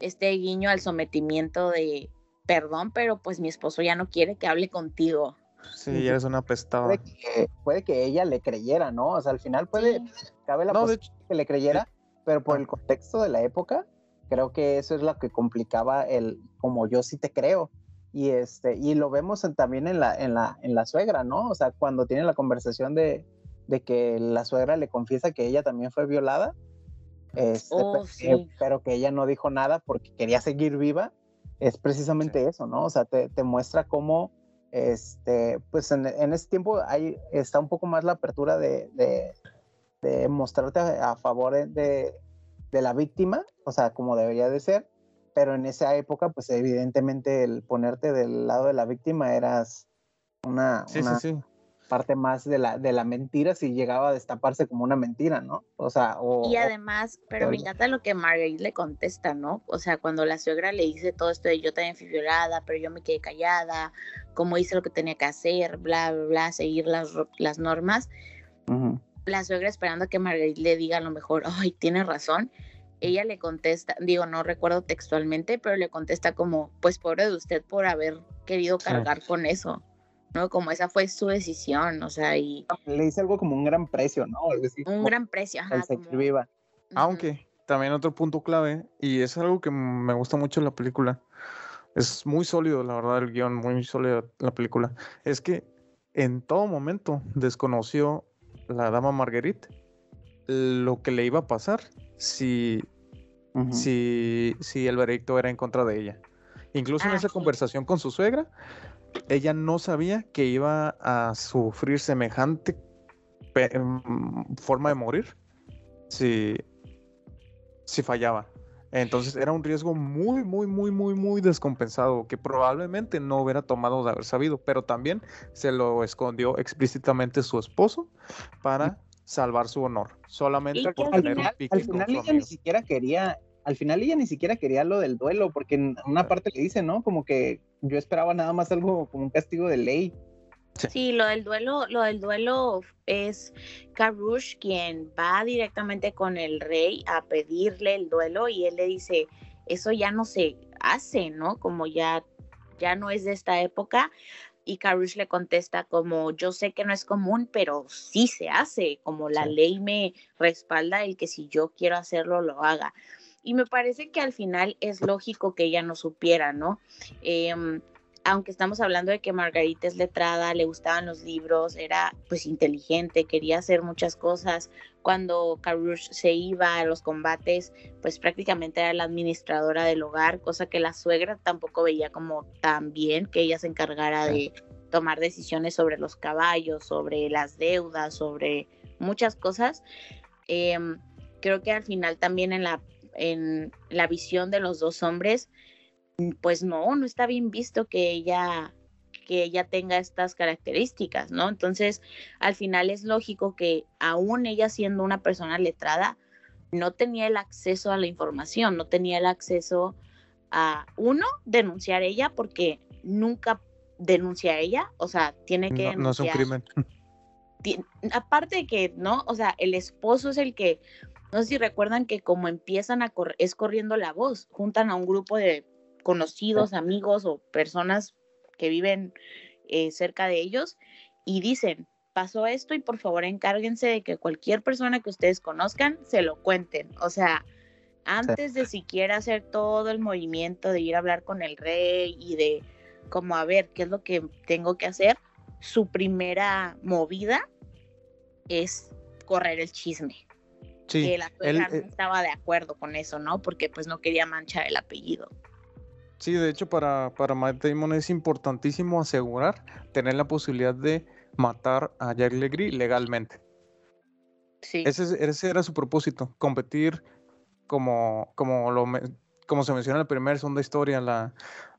este guiño al sometimiento de, perdón, pero pues mi esposo ya no quiere que hable contigo. sí, eres una pestada. puede que, puede que ella le creyera, ¿no? O sea, al final puede, Sí. cabe la No, de posibilidad que le creyera, pero por Ah. el contexto de la época, creo que eso es lo que complicaba el como yo sí te creo. Y este, y lo vemos en- también en la, en la, en la suegra, ¿no? O sea, cuando tiene la conversación de, de que la suegra le confiesa que ella también fue violada, este, Oh, pero, que, sí. pero que ella no dijo nada porque quería seguir viva, es precisamente eso, ¿no? O sea, te, te muestra cómo, este, pues en, en ese tiempo hay, está un poco más la apertura de, de, de mostrarte a, a favor de, de la víctima, o sea, como debería de ser, pero en esa época, pues evidentemente el ponerte del lado de la víctima eras una, Sí, una sí, sí. Parte más de la, de la mentira si llegaba a destaparse como una mentira, ¿no? O sea, o... Y además, pero me encanta lo que Marguerite le contesta, ¿no? O sea, cuando la suegra le dice todo esto de yo también fui violada, pero yo me quedé callada, como hice lo que tenía que hacer, bla, bla, bla, seguir las, las normas, la suegra esperando que Marguerite le diga a lo mejor, ay, tiene razón, ella le contesta, digo, no recuerdo textualmente, pero le contesta como, pues pobre de usted por haber querido cargar con eso, ¿no? Como esa fue su decisión, o sea, y... Le dice algo como un gran precio, ¿no? un gran precio, ajá. viva. Aunque también otro punto clave, y es algo que me gusta mucho en la película, es muy sólido, la verdad, el guion, muy sólido la película, es que en todo momento desconoció la dama Marguerite lo que le iba a pasar si, si, si el veredicto era en contra de ella. Incluso en esa conversación con su suegra, ella no sabía que iba a sufrir semejante mm, forma de morir si, si fallaba. Entonces era un riesgo muy, muy, muy, muy, muy descompensado que probablemente no hubiera tomado de haber sabido, pero también se lo escondió explícitamente su esposo para salvar su honor, solamente por tener un pique Al final ella ni siquiera quería, al final ella ni siquiera quería lo del duelo, porque en una parte le dice, ¿no? Como que yo esperaba nada más algo como un castigo de ley. Sí. lo del duelo, lo del duelo es Karush quien va directamente con el rey a pedirle el duelo y él le dice, eso ya no se hace, ¿no? Como ya, ya no es de esta época, y Karush le contesta como, yo sé que no es común, pero sí se hace, como la ley me respalda el que si yo quiero hacerlo, lo haga. Y me parece que al final es lógico que ella no supiera, ¿no? Em, aunque estamos hablando de que Margarita es letrada, le gustaban los libros, era pues inteligente, quería hacer muchas cosas. Cuando Karush se iba a los combates, pues prácticamente era la administradora del hogar, cosa que la suegra tampoco veía como tan bien que ella se encargara de tomar decisiones sobre los caballos, sobre las deudas, sobre muchas cosas. Em, creo que al final también en la, en la visión de los dos hombres, Mm, pues no, no está bien visto que ella que ella tenga estas características, ¿no? Entonces, al final es lógico que aún ella siendo una persona letrada, no tenía el acceso a la información, no tenía el acceso a, uno, denunciar ella, porque nunca denuncia a ella, o sea, tiene que... No, no es un crimen. aparte de que, ¿no? O sea, el esposo es el que, no sé si recuerdan que como empiezan a correr, es corriendo la voz, juntan a un grupo de conocidos, amigos o personas que viven eh, cerca de ellos y dicen, pasó esto y por favor encárguense de que cualquier persona que ustedes conozcan se lo cuenten. O sea, antes de siquiera hacer todo el movimiento de ir a hablar con el rey y de como a ver qué es lo que tengo que hacer, su primera movida es correr el chisme. Sí, que la suegra no eh estaba de acuerdo con eso, ¿no? Porque pues no quería manchar el apellido. Sí, de hecho para, para Matt Damon es importantísimo asegurar tener la posibilidad de matar a Jack Legree legalmente. Sí. Ese, ese, era su propósito, competir como, como, lo, como se menciona en la primera segunda historia, la,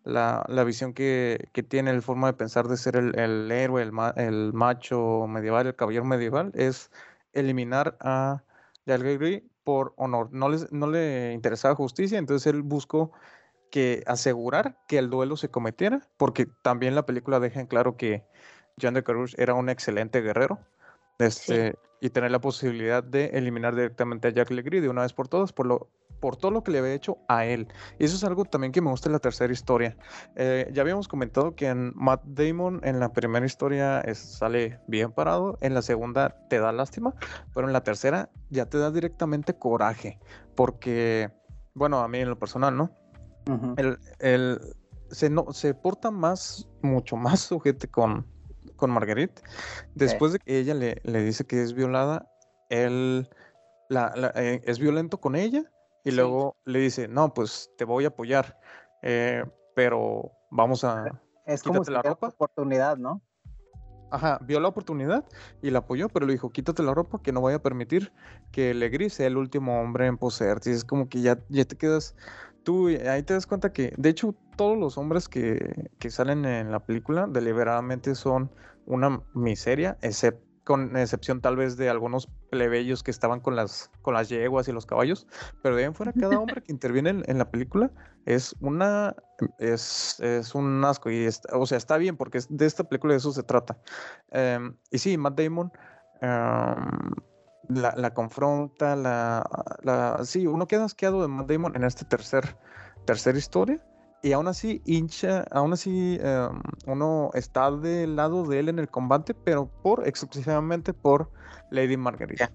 la, la visión que, que, tiene, el forma de pensar de ser el, el héroe, el, el, macho medieval, el caballero medieval, es eliminar a Jack Legree por honor. No, les, no le interesaba justicia, entonces él buscó que asegurar que el duelo se cometiera, porque también la película deja en claro que John de Carouge era un excelente guerrero, este, y tener la posibilidad de eliminar directamente a Jack Legree de una vez por todas, por, lo, por todo lo que le había hecho a él. Y eso es algo también que me gusta en la tercera historia. Eh, ya habíamos comentado que en Matt Damon en la primera historia sale bien parado, en la segunda te da lástima, pero en la tercera ya te da directamente coraje, porque, bueno, a mí en lo personal, ¿no? el, se, no, se porta más, mucho más sujete con, con Marguerite. Después de que ella le, le, dice que es violada, él la, eh, es violento con ella y luego le dice, no, pues te voy a apoyar, eh, pero vamos a... Es como la ropa. oportunidad, ¿no? Ajá, vio la oportunidad y la apoyó, pero le dijo, quítate la ropa que no vaya a permitir que Legri sea el último hombre en poseerte. Y es como que ya, ya te quedas tú ahí te das cuenta que, de hecho, todos los hombres que, que salen en la película deliberadamente son una miseria, con excepción tal vez de algunos plebeyos que estaban con las, con las yeguas y los caballos, pero de ahí en fuera cada hombre que interviene en, la película es una es, es un asco y o sea está bien porque de esta película de eso se trata. Em, y sí Matt Damon em, la, confronta, la, la, sí, uno queda asqueado de Matt Damon en este tercer, tercera historia y aún así hincha, aún así em, uno está del lado de él en el combate, pero por exclusivamente por Lady Margarita.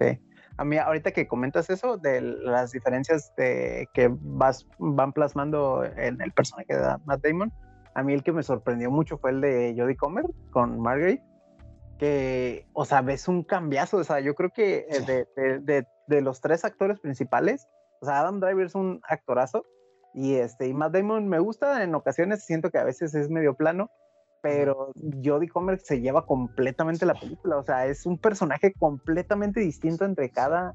Sí. A mí ahorita que comentas eso de las diferencias de que vas, van plasmando en el personaje de Matt Damon, a mí el que me sorprendió mucho fue el de Jodie Comer con Margaret, que, o sea, ves un cambiazo, o sea, yo creo que eh, de, de, de, los tres actores principales, o sea, Adam Driver es un actorazo, y este, y Matt Damon me gusta en ocasiones, siento que a veces es medio plano, pero Jodie Comer se lleva completamente la película, o sea, es un personaje completamente distinto entre cada,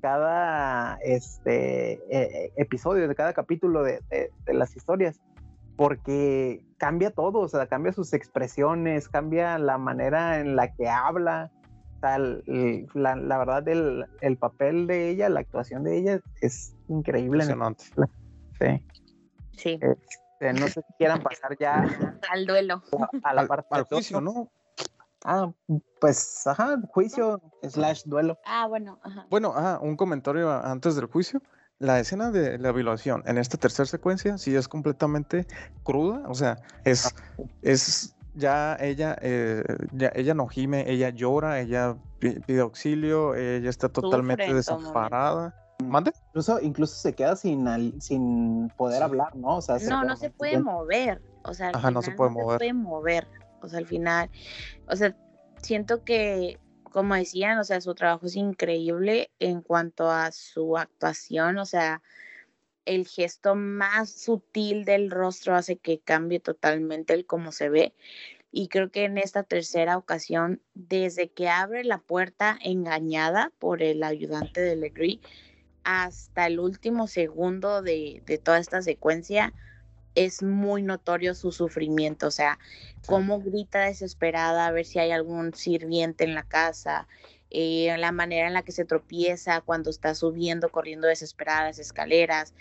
cada este, e, e, episodio, de cada capítulo de, de, de las historias porque cambia todo, o sea, cambia sus expresiones, cambia la manera en la que habla. la, la, verdad, el, el, papel de ella, la actuación de ella es increíble. Sí. Sí. Este, no sé si quieran pasar ya al duelo. A, la parte al, juicio, ¿no? Ah, pues, ajá, juicio slash duelo. Ah, bueno, ajá. Bueno, ajá, un comentario antes del juicio la escena de la violación en esta tercera secuencia sí es completamente cruda, o sea, es, es ya ella, eh, ya, ella no gime, ella llora, ella pide auxilio, ella está totalmente desamparada. ¿Mande? Incluso, incluso se queda sin, sin poder hablar, ¿no? O sea, no, no se puede mover. O sea, Ajá, no se puede no mover. Se puede mover. O sea, al final, o sea, siento que como decían, o sea, su trabajo es increíble en cuanto a su actuación, o sea, el gesto más sutil del rostro hace que cambie totalmente el cómo se ve. Y creo que en esta tercera ocasión, desde que abre la puerta engañada por el ayudante de Legree hasta el último segundo de, de toda esta secuencia, es muy notorio su sufrimiento, o sea, cómo grita desesperada a ver si hay algún sirviente en la casa, eh, la manera en la que se tropieza cuando está subiendo, corriendo desesperada las escaleras.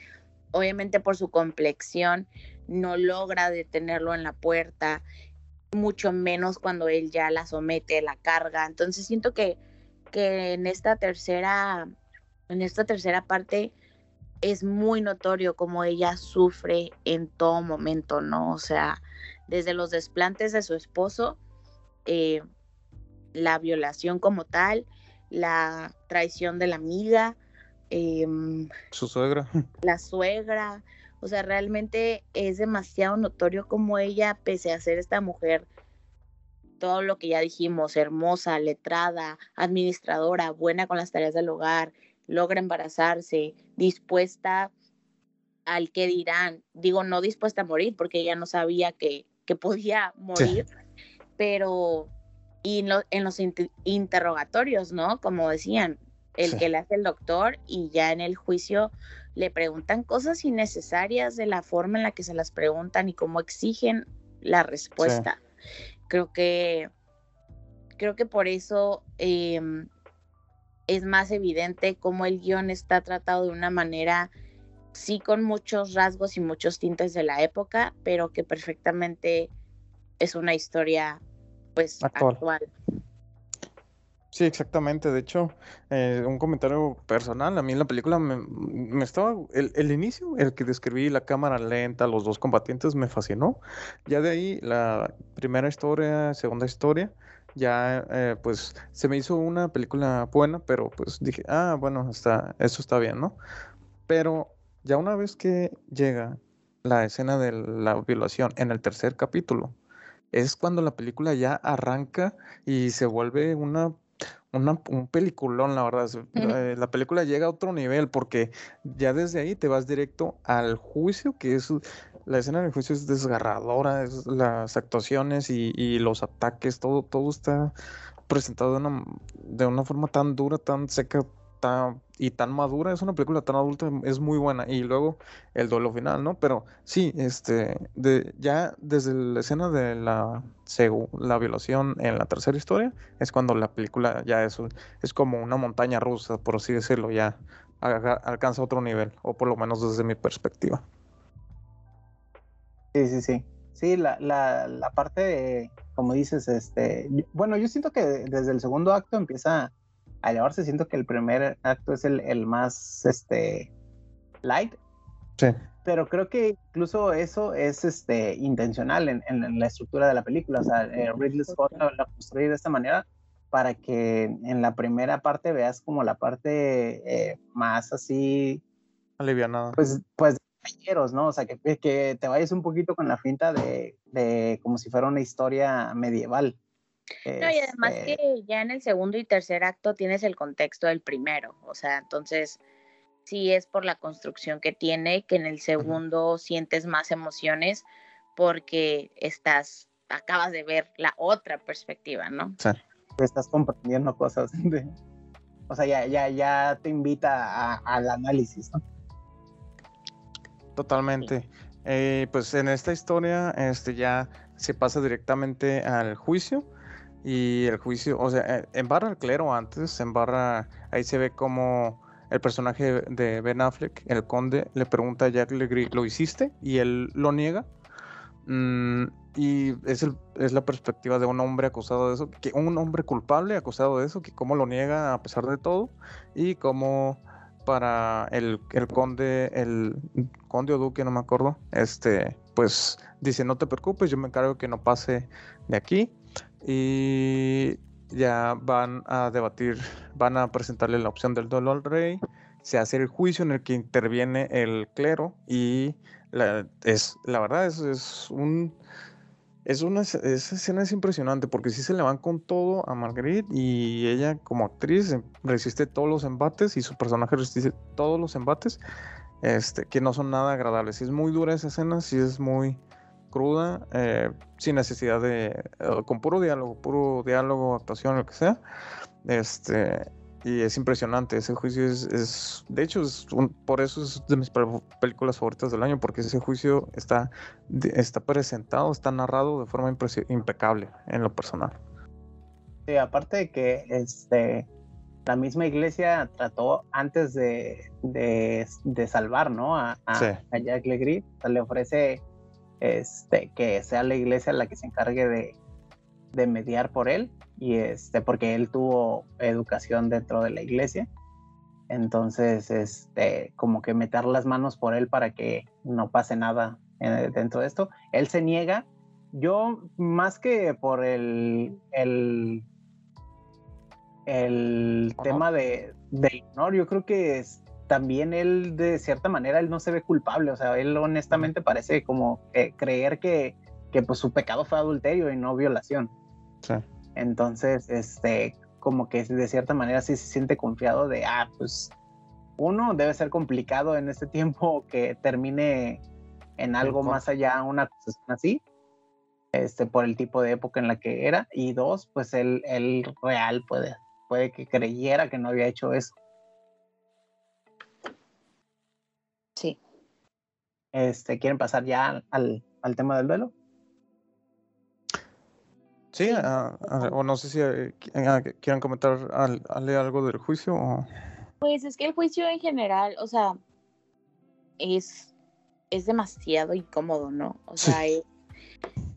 Obviamente por su complexión no logra detenerlo en la puerta, mucho menos cuando él ya la somete, la carga. Entonces siento que, que en esta tercera, en esta tercera parte, es muy notorio como ella sufre en todo momento, ¿no? O sea, desde los desplantes de su esposo, eh, la violación como tal, la traición de la amiga, em, su suegra. La suegra, o sea, realmente es demasiado notorio como ella, pese a ser esta mujer, todo lo que ya dijimos, hermosa, letrada, administradora, buena con las tareas del hogar, logra embarazarse, dispuesta al que dirán, digo, no dispuesta a morir porque ella no sabía que, que podía morir, pero y en, los interrogatorios, ¿no? Como decían, el que le hace el doctor y ya en el juicio le preguntan cosas innecesarias de la forma en la que se las preguntan y cómo exigen la respuesta. Creo que creo que por eso eh, es más evidente cómo el guion está tratado de una manera, sí con muchos rasgos y muchos tintes de la época, pero que perfectamente es una historia pues actual. Sí, exactamente. De hecho, eh, un comentario personal. A mí en la película me, me estaba. El, el, inicio, el que describí, la cámara lenta, los dos combatientes, me fascinó. Ya de ahí, la primera historia, segunda historia, ya eh, pues se me hizo una película buena, pero pues dije, ah, bueno, está, eso está bien, ¿no? Pero ya una vez que llega la escena de la violación en el tercer capítulo, es cuando la película ya arranca y se vuelve una, una un peliculón, la verdad. Eh, la película llega a otro nivel porque ya desde ahí te vas directo al juicio, que es la escena del juicio es desgarradora, es las actuaciones y, los ataques, todo, todo está presentado de una, forma tan dura, tan seca tan, y tan madura. Es una película tan adulta, es muy buena. Y luego el duelo final, ¿no? Pero sí, este, de, ya desde la escena de la, la violación en la tercera historia, es cuando la película ya es, es como una montaña rusa, por así decirlo, ya alcanza otro nivel, o por lo menos desde mi perspectiva. Sí, sí, sí. Sí, la, la, la parte, de, como dices, este, bueno, yo siento que desde el segundo acto empieza a llevarse. Siento que el primer acto es el, el más este, light. Sí. Pero creo que incluso eso es este, intencional en, en la estructura de la película. O sea, eh, Ridley Scott la construye de esta manera para que en la primera parte veas como la parte eh, más así alivianada. Pues, pues ¿no? O sea, que, que te vayas un poquito con la finta de, de como si fuera una historia medieval. No, y además este que ya en el segundo y tercer acto tienes el contexto del primero, o sea, entonces sí es por la construcción que tiene que en el segundo sientes más emociones porque estás, acabas de ver la otra perspectiva, ¿no? Sí. Estás comprendiendo cosas de, o sea, ya, ya, ya te invita al análisis, ¿no? Totalmente. Eh, pues en esta historia este, ya se pasa directamente al juicio y el juicio, o sea, eh, en barra el clero antes, en barra, ahí se ve como el personaje de Ben Affleck, el conde, le pregunta a Jack Legree, ¿lo hiciste? Y él lo niega. Mm, y es, el, es la perspectiva de un hombre acusado de eso, que un hombre culpable acusado de eso, que cómo lo niega a pesar de todo y cómo para el, conde, el conde o duque, no me acuerdo, este, pues dice, no te preocupes, yo me encargo que no pase de aquí. Y ya van a debatir, van a presentarle la opción del duelo al rey, se hace el juicio en el que interviene el clero y la, es, la verdad es un es una esa escena es impresionante porque sí se le van con todo a Marguerite y ella como actriz resiste todos los embates y su personaje resiste todos los embates este, que no son nada agradables. Es muy dura esa escena, sí es muy cruda, eh, sin necesidad de, eh, con puro diálogo, puro diálogo, actuación, lo que sea. Este, y es impresionante, ese juicio es, de hecho, es por eso es de mis películas favoritas del año, porque ese juicio está, está presentado, está narrado de forma impecable en lo personal. Sí, aparte de que este, la misma iglesia trató antes de, de, salvar ¿no? a, a, Jack Legree, le ofrece este, que sea la iglesia la que se encargue de, de mediar por él y este porque él tuvo educación dentro de la iglesia. Entonces este como que meter las manos por él para que no pase nada eh, dentro de esto. Él se niega. Yo más que por el el el tema de, de honor yo creo que es, también él de cierta manera él no se ve culpable. O sea él honestamente parece como creer que que pues su pecado fue adulterio y no violación entonces, este, como que de cierta manera sí se siente confiado de, ah, pues uno debe ser complicado en este tiempo que termine en algo más allá, una acusación así, este, por el tipo de época en la que era, y dos, pues él, real puede, puede que creyera que no había hecho eso. Sí. Este, ¿quieren pasar ya al, al tema del duelo? Sí, ah, o no sé si eh, ah, quieran comentar algo del juicio. Pues es que el juicio en general, o sea, es, es demasiado incómodo, ¿no? O sea, es,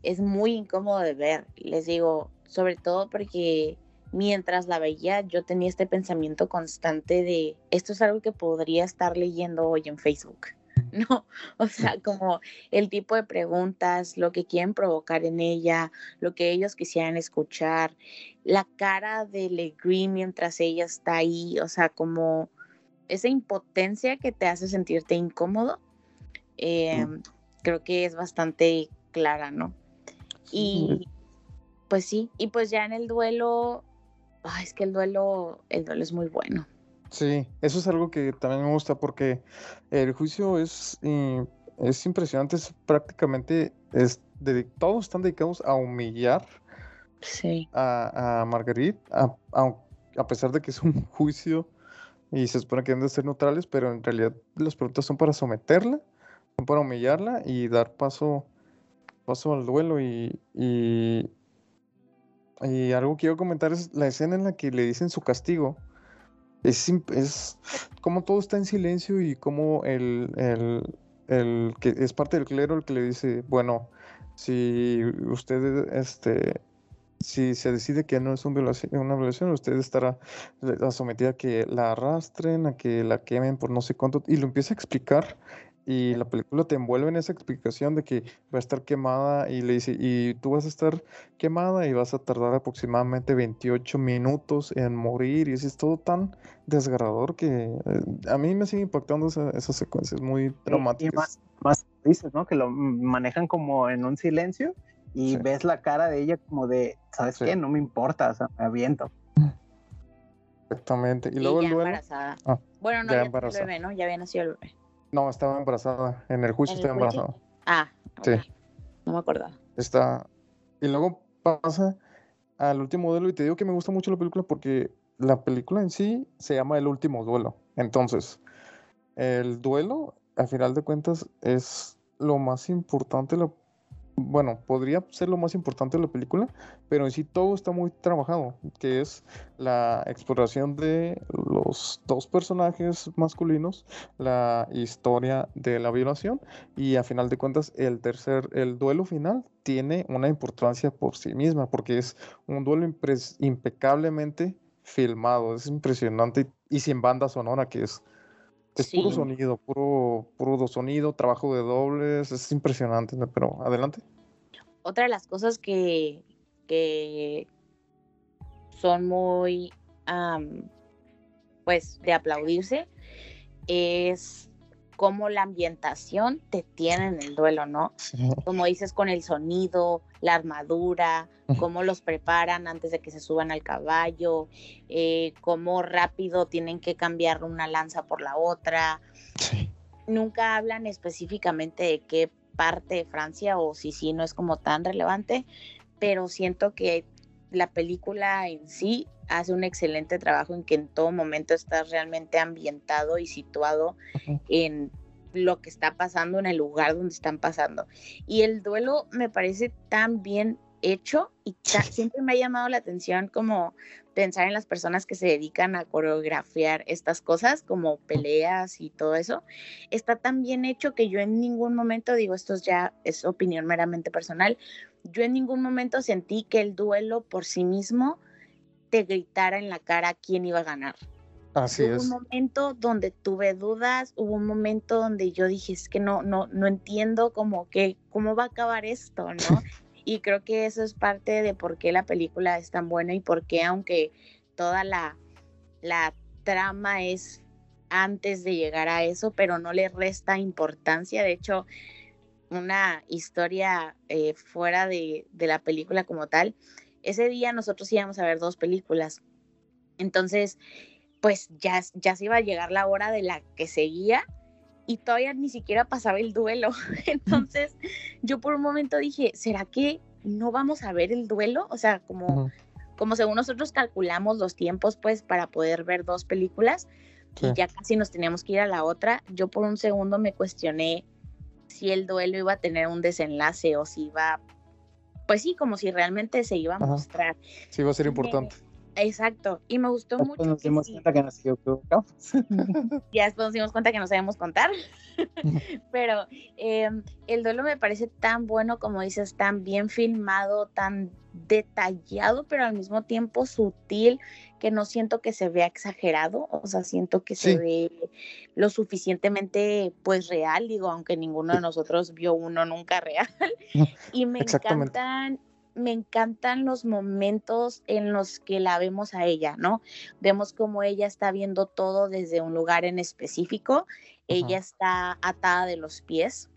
es muy incómodo de ver, les digo, sobre todo porque mientras la veía yo tenía este pensamiento constante de esto es algo que podría estar leyendo hoy en Facebook. ¿no? O sea, como el tipo de preguntas, lo que quieren provocar en ella, lo que ellos quisieran escuchar, la cara de Legree mientras ella está ahí, o sea, como esa impotencia que te hace sentirte incómodo, em, creo que es bastante clara, ¿no? Y pues sí, y pues ya en el duelo, es que el duelo, el duelo es muy bueno. Sí, eso es algo que también me gusta porque el juicio es, es impresionante, es prácticamente, es todos están dedicados a humillar a, a Marguerite, a, a, pesar de que es un juicio y se supone que deben de ser neutrales, pero en realidad las preguntas son para someterla, son para humillarla y dar paso, paso al duelo y, y, y algo que quiero comentar es la escena en la que le dicen su castigo es, es como todo está en silencio y como el, el, que es parte del clero el que le dice, bueno, si usted este, si se decide que no es un una violación, usted estará eh, sometida a que la arrastren, a que la quemen por no sé cuánto, y lo empieza a explicar, y la película te envuelve en esa explicación de que va a estar quemada, y le dice, y tú vas a estar quemada y vas a tardar aproximadamente 28 minutos en morir, y eso es todo tan desgarrador que eh, a mí me sigue impactando esa, esas secuencias muy Y- Y, más, más dices, ¿no? Que lo manejan como en un silencio y Sí. ves la cara de ella como de, ¿sabes Sí. qué? No me importa, o sea, me aviento. Exactamente. Y Y luego ya el duelo. embarazada. Ah, bueno, no, ya ya, embarazada. el bebé, ¿no? Ya había nacido el bebé. No, estaba embarazada. En el juicio ¿En el estaba juicio? embarazada. Ah, Sí. No me acordaba. Está. Y luego pasa al último duelo. Y te digo que me gusta mucho la película porque la película en sí se llama El último duelo. Entonces, el duelo, a final de cuentas, es lo más importante. de la- Bueno, podría ser lo más importante de la película, pero en sí todo está muy trabajado, que es la exploración de los dos personajes masculinos, la historia de la violación y a final de cuentas el tercer, el duelo final tiene una importancia por sí misma, porque es un duelo impecablemente filmado, es impresionante y sin banda sonora, que es, es puro sonido, puro, puro sonido, trabajo de dobles, es impresionante, ¿no? pero adelante. Otra de las cosas que, que son muy, am, pues, de aplaudirse es cómo la ambientación te tiene en el duelo, ¿no? Como dices, con el sonido, la armadura, cómo los preparan antes de que se suban al caballo, eh, cómo rápido tienen que cambiar una lanza por la otra. Sí. Nunca hablan específicamente de qué parte de Francia o si sí no es como tan relevante, pero siento que la película en sí hace un excelente trabajo en que en todo momento estás realmente ambientado y situado en lo que está pasando en el lugar donde están pasando. Y el duelo me parece tan bien hecho y siempre me ha llamado la atención como pensar en las personas que se dedican a coreografiar estas cosas como peleas y todo eso. Está tan bien hecho que yo en ningún momento, digo, esto es ya es opinión meramente personal, yo en ningún momento sentí que el duelo por sí mismo te gritara en la cara quién iba a ganar. Así hubo es. un momento donde tuve dudas, hubo un momento donde yo dije, es que no, no, no entiendo cómo que, cómo va a acabar esto, ¿no? y creo que eso es parte de por qué la película es tan buena y por qué, aunque toda la, la trama es antes de llegar a eso, pero no le resta importancia. De hecho, una historia eh, fuera de, de la película como tal, ese día nosotros íbamos a ver dos películas. Entonces, pues ya, ya se iba a llegar la hora de la que seguía y todavía ni siquiera pasaba el duelo. Entonces, yo por un momento dije, ¿será que no vamos a ver el duelo? O sea, como, como según nosotros calculamos los tiempos, pues, para poder ver dos películas Sí. y ya casi nos teníamos que ir a la otra, yo por un segundo me cuestioné si el duelo iba a tener un desenlace o si iba, pues sí, como si realmente se iba a Ajá. mostrar. Sí, va a ser importante. Exacto, y me gustó Después mucho nos dimos sí, cuenta que nos equivocamos. ya después nos dimos cuenta que no sabemos contar, pero eh, el duelo me parece tan bueno, como dices, tan bien filmado, tan detallado, pero al mismo tiempo sutil, que no siento que se vea exagerado, o sea, siento que se ve lo suficientemente, pues, real, digo, aunque ninguno de nosotros vio uno nunca real, y me encantan me encantan los momentos en los que la vemos a ella, ¿no? Vemos como ella está viendo todo desde un lugar en específico. Ella está atada de los pies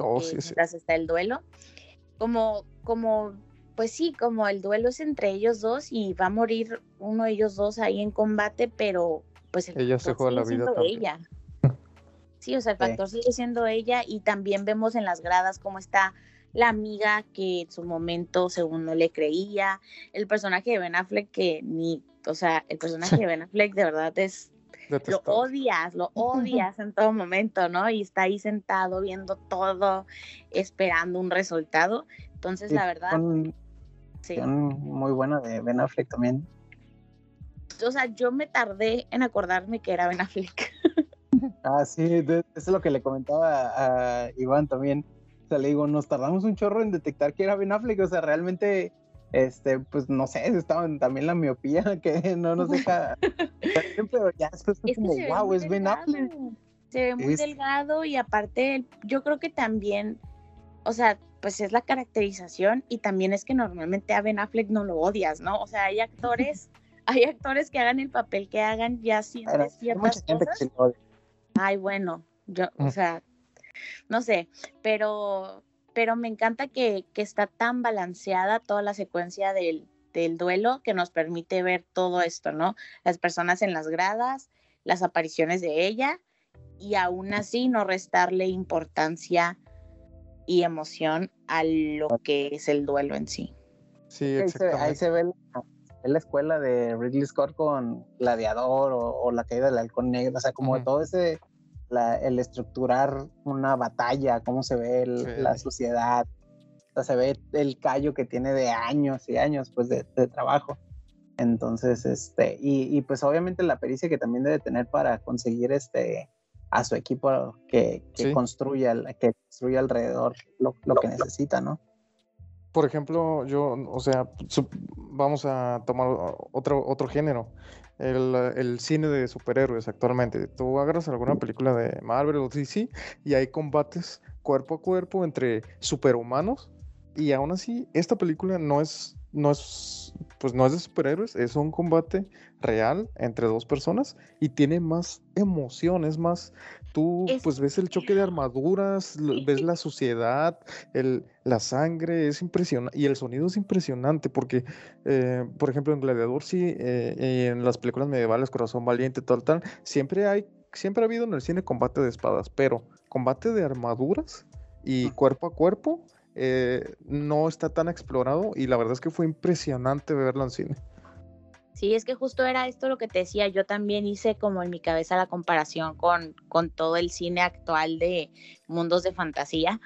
Oh, eh, sí, sí. mientras está el duelo. Como, como, pues sí, como el duelo es entre ellos dos y va a morir uno de ellos dos ahí en combate, pero pues el Ella se factor juega la sigue vida siendo también. ella. Sí, o sea, el Sí. factor sigue siendo ella y también vemos en las gradas cómo está la amiga que en su momento, según no le creía, el personaje de Ben Affleck que ni, o sea, el personaje de Ben Affleck de verdad es, lo odias, lo odias en todo momento, ¿no? Y está ahí sentado viendo todo, esperando un resultado. Entonces, la verdad, sí. muy buena de Ben Affleck también. O sea, yo me tardé en acordarme que era Ben Affleck. Ah, sí, eso es lo que le comentaba a Iván también. O sea, le digo, nos tardamos un chorro en detectar que era Ben Affleck. O sea, realmente este, pues no sé, estaba también la miopía que no nos deja. pero ya después fue como, wow, es Ben Affleck. Se ve muy delgado y aparte, yo creo que también, o sea, pues es la caracterización y también es que normalmente a Ben Affleck no lo odias, ¿no? O sea, hay actores, hay actores que hagan el papel que hagan, ya sientes ciertas cosas. Ay, bueno, yo, o sea, no sé, pero, pero me encanta que, que está tan balanceada toda la secuencia del, del duelo que nos permite ver todo esto, ¿no? Las personas en las gradas, las apariciones de ella y aún así no restarle importancia y emoción a lo que es el duelo en sí. Sí, exactamente. Ahí se, ve la, escuela de Ridley Scott con Gladiador o, La caída del halcón negro, o sea, como todo ese, el estructurar una batalla, cómo se ve la sociedad, o sea, se ve el callo que tiene de años y años pues de, trabajo. Entonces, este, y, y, pues obviamente la pericia que también debe tener para conseguir este a su equipo que, construya, que construya alrededor lo, que necesita, ¿no? Por ejemplo, yo, o sea, vamos a tomar otro, otro género, el, cine de superhéroes actualmente. Tú agarras alguna película de Marvel o DC y hay combates cuerpo a cuerpo entre superhumanos y aún así esta película no es no es, pues no es de superhéroes, es un combate real entre dos personas y tiene más emociones, más, tú pues ves el choque de armaduras, ves la suciedad, el, la sangre, es impresionante y el sonido es impresionante porque, eh, por ejemplo, en Gladiador sí, eh, en las películas medievales, Corazón Valiente, tal, tal, siempre hay, siempre ha habido en el cine combate de espadas, pero combate de armaduras y cuerpo a cuerpo eh, no está tan explorado y la verdad es que fue impresionante verlo en cine. Sí, es que justo era esto lo que te decía, yo también hice como en mi cabeza la comparación con, con todo el cine actual de mundos de fantasía,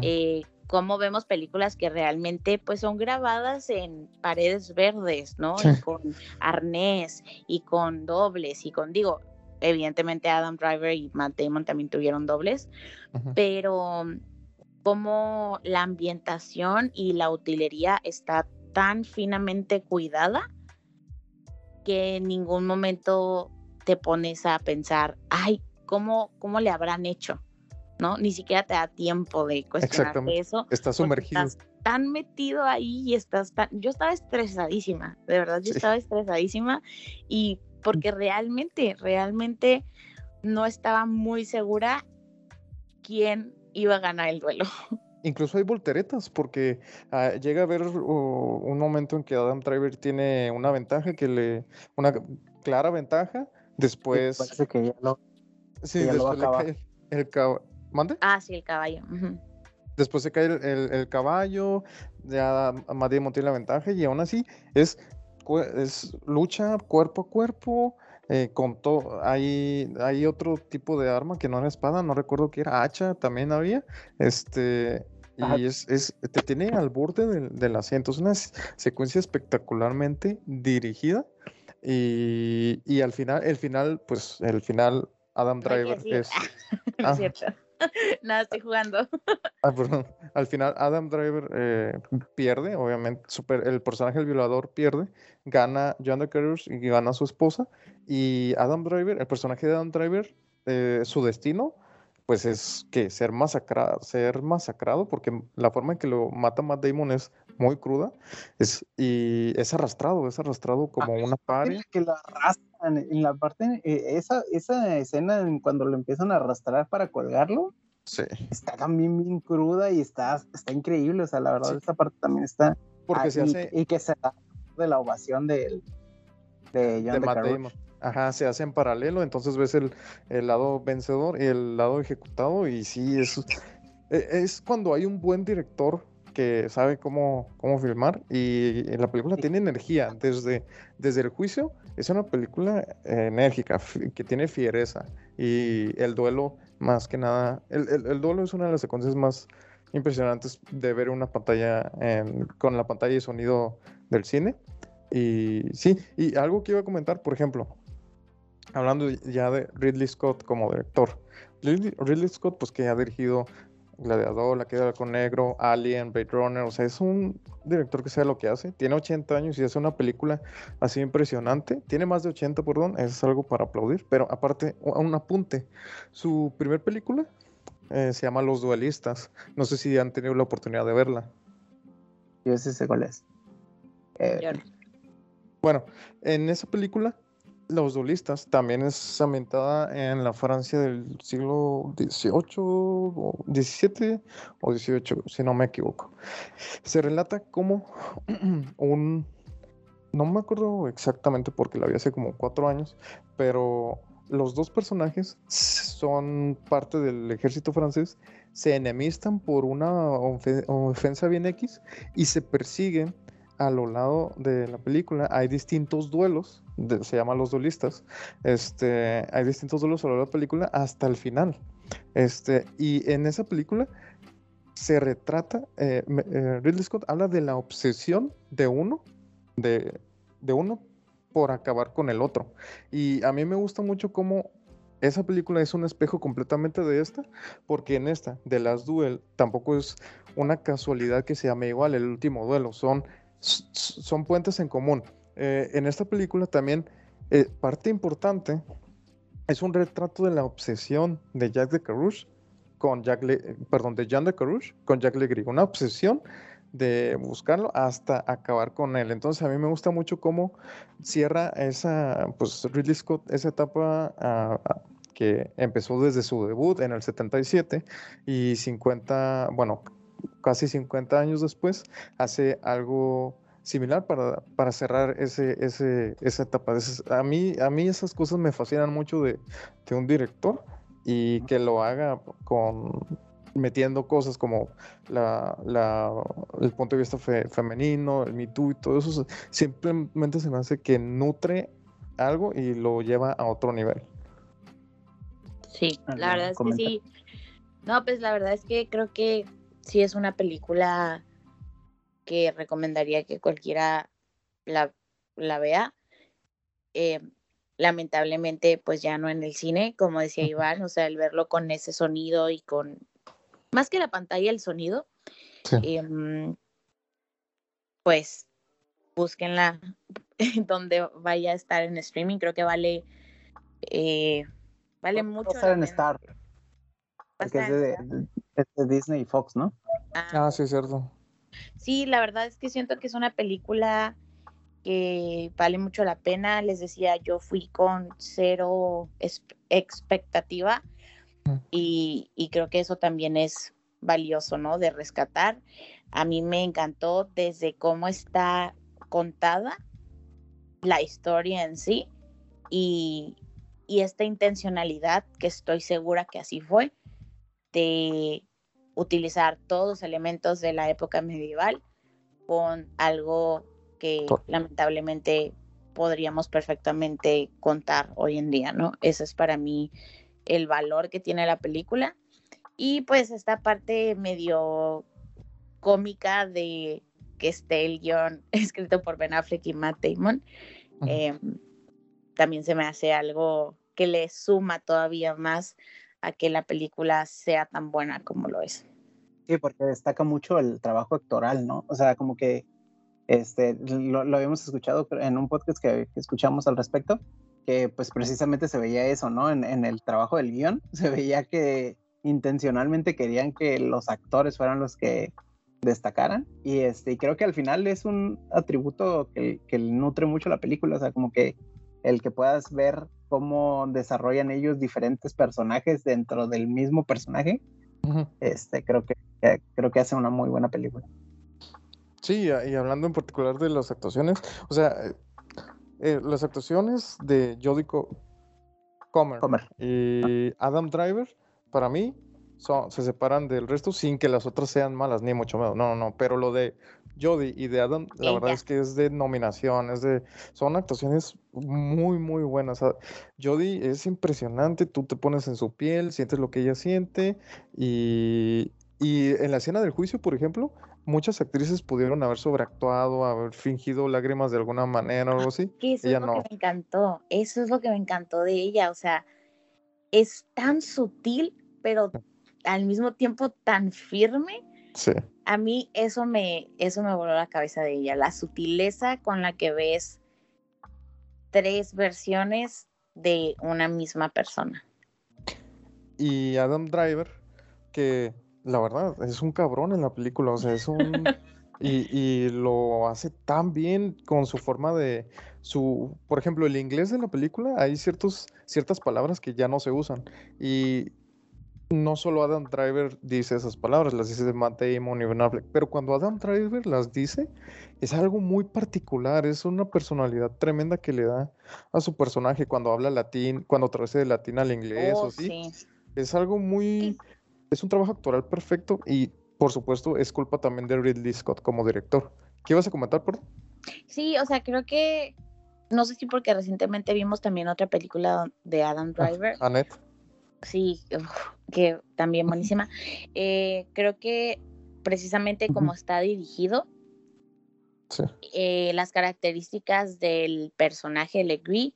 eh, cómo vemos películas que realmente pues son grabadas en paredes verdes, ¿no? Y con arnés y con dobles y con, digo, evidentemente Adam Driver y Matt Damon también tuvieron dobles, pero cómo la ambientación y la utilería está tan finamente cuidada que en ningún momento te pones a pensar, ay, ¿cómo, cómo le habrán hecho? ¿No? Ni siquiera te da tiempo de cuestionar eso. Estás sumergido. Estás tan metido ahí y estás tan... Yo estaba estresadísima, de verdad, yo estaba estresadísima y porque realmente, realmente no estaba muy segura quién iba a ganar el duelo. Incluso hay volteretas, porque ah, llega a haber un momento en que Adam Driver tiene una ventaja, que le, una clara ventaja, después... parece que ya lo, sí, después le cae el, caballo. ¿Mande? Ah, sí, el caballo. Después se cae el, caballo, ya Matt tiene la ventaja y aún así es, es lucha cuerpo a cuerpo, eh, con todo, hay, hay otro tipo de arma que no era espada, no recuerdo qué era, hacha también había, este, y es, es, te tiene al borde del, asiento, es una secuencia espectacularmente dirigida, y, y, al final, el final, pues, el final, Adam Driver es... Ah, Nada, estoy jugando. Ah, al final, Adam Driver eh, pierde, obviamente. Super, el personaje del violador pierde, gana John the Carriers y gana a su esposa. Y Adam Driver, el personaje de Adam Driver, eh, su destino, pues es que ser masacrado, ser masacrado, porque la forma en que lo mata Matt Damon es muy cruda, es, y es arrastrado, es arrastrado como una paria. Que lo arrastran, en la parte, eh, esa, esa escena cuando lo empiezan a arrastrar para colgarlo, sí. está también bien cruda y está, está increíble, o sea, la verdad, esa parte también está... Porque se hace... Y que se da de la ovación de, de John de Matt Damon. Ajá, se hace en paralelo, entonces ves el, el, lado vencedor y el lado ejecutado y sí, es, e, es cuando hay un buen director que sabe cómo, cómo filmar y la película tiene energía desde, desde el juicio. Es una película enérgica, que tiene fiereza y el duelo más que nada, el, el, duelo es una de las secuencias más impresionantes de ver una pantalla con la pantalla y sonido del cine. Y sí, y algo que iba a comentar, por ejemplo, hablando ya de Ridley Scott como director. Ridley, Ridley Scott, pues que ha dirigido Gladiador, La Queda del Halcón Negro, Alien, Blade Runner, o sea, es un director que sabe lo que hace. Tiene 80 años y hace una película así impresionante. Tiene más de 80, perdón, eso es algo para aplaudir. Pero aparte, un apunte. Su primer película eh, se llama Los Duelistas. No sé si han tenido la oportunidad de verla. Yo sé cuál es. Eh, bueno, en esa película los duelistas también es ambientada en la Francia del siglo XVIII o XVII o XVIII, si no me equivoco. Se relata como un... No me acuerdo exactamente porque la vi hace como cuatro años, pero los dos personajes son parte del ejército francés, se enemistan por una ofensa bien X y se persiguen a lo largo de la película. Hay distintos duelos se llama Los Duelistas, este, hay distintos duelos a lo largo de la película hasta el final. Este, y en esa película se retrata, eh, eh, Ridley Scott habla de la obsesión de uno, de, de uno por acabar con el otro. Y a mí me gusta mucho cómo esa película es un espejo completamente de esta, porque en esta, de las Duel, tampoco es una casualidad que se llame igual el último duelo, son, son puentes en común. Eh, en esta película también eh, parte importante es un retrato de la obsesión de Jack de Carouche con Jack Le perdón, de Jean de Carouche con Jack Legris, una obsesión de buscarlo hasta acabar con él. Entonces a mí me gusta mucho cómo cierra esa, pues Ridley Scott, esa etapa ah, ah, que empezó desde su debut en el 77 y 50, bueno, casi 50 años después, hace algo similar para, para cerrar ese, ese, esa etapa. A mí, a mí esas cosas me fascinan mucho de, de un director y que lo haga con metiendo cosas como la, la, el punto de vista femenino, el Me Too y todo eso, simplemente se me hace que nutre algo y lo lleva a otro nivel. Sí, la verdad es que sí. No, pues la verdad es que creo que sí es una película que recomendaría que cualquiera la, la vea. Eh, lamentablemente, pues ya no en el cine, como decía Iván, o sea, el verlo con ese sonido y con, más que la pantalla, el sonido, em, pues búsquenla donde vaya a estar en streaming, creo que vale, eh, vale mucho. Va a estar en Star. Porque es de, de, Disney y Fox, ¿no? Ah, sí, cierto. Sí, la verdad es que siento que es una película que vale mucho la pena. Les decía, yo fui con cero expectativa y, y, creo que eso también es valioso, ¿no? De rescatar. A mí me encantó desde cómo está contada la historia en sí y, y esta intencionalidad, que estoy segura que así fue, de utilizar todos los elementos de la época medieval con algo que lamentablemente podríamos perfectamente contar hoy en día, ¿no? Ese es para mí el valor que tiene la película. Y pues esta parte medio cómica de que esté el guion escrito por Ben Affleck y Matt Damon, em, también se me hace algo que le suma todavía más a que la película sea tan buena como lo es. Sí, porque destaca mucho el trabajo actoral, ¿no? O sea, como que este, lo, habíamos escuchado en un podcast que, escuchamos al respecto, que pues precisamente se veía eso, ¿no? En, en, el trabajo del guion, se veía que intencionalmente querían que los actores fueran los que destacaran y este y creo que al final es un atributo que, que nutre mucho la película, o sea, como que el que puedas ver cómo desarrollan ellos diferentes personajes dentro del mismo personaje, este, creo que, creo que hace una muy buena película. Sí, y hablando en particular de las actuaciones, o sea, eh, eh, las actuaciones de Jodie Comer, y Adam Driver, para mí, son, se separan del resto sin que las otras sean malas, ni mucho menos. No, no, no. Pero lo de Jodie y de Adam, la verdad es que es de nominación, es de, son actuaciones muy, muy buenas. Jodie es impresionante, tú te pones en su piel, sientes lo que ella siente y, y en la escena del juicio, por ejemplo, muchas actrices pudieron haber sobreactuado, haber fingido lágrimas de alguna manera o algo así. Eso es lo que me encantó, eso es lo que me encantó de ella, o sea, es tan sutil, pero al mismo tiempo tan firme. Sí. A mí eso me, eso me voló la cabeza de ella, la sutileza con la que ves tres versiones de una misma persona. Y Adam Driver, que la verdad es un cabrón en la película, o sea, es un... y, y lo hace tan bien con su forma de su, por ejemplo, el inglés de la película, hay ciertos, ciertas palabras que ya no se usan. Y no solo Adam Driver dice esas palabras, las dice Matt Damon y Ben Affleck, pero cuando Adam Driver las dice, es algo muy particular, es una personalidad tremenda que le da a su personaje cuando habla latín, cuando traduce de latín al inglés, Oh, o sí. sí. Es algo muy, es un trabajo actoral perfecto y, por supuesto, es culpa también de Ridley Scott como director. ¿Qué ibas a comentar, por Sí, o sea, creo que, no sé si porque recientemente vimos también otra película de Adam Driver, Annette? Sí, uf, que también buenísima. Eh, creo que precisamente como está dirigido, Sí. eh, las características del personaje Legree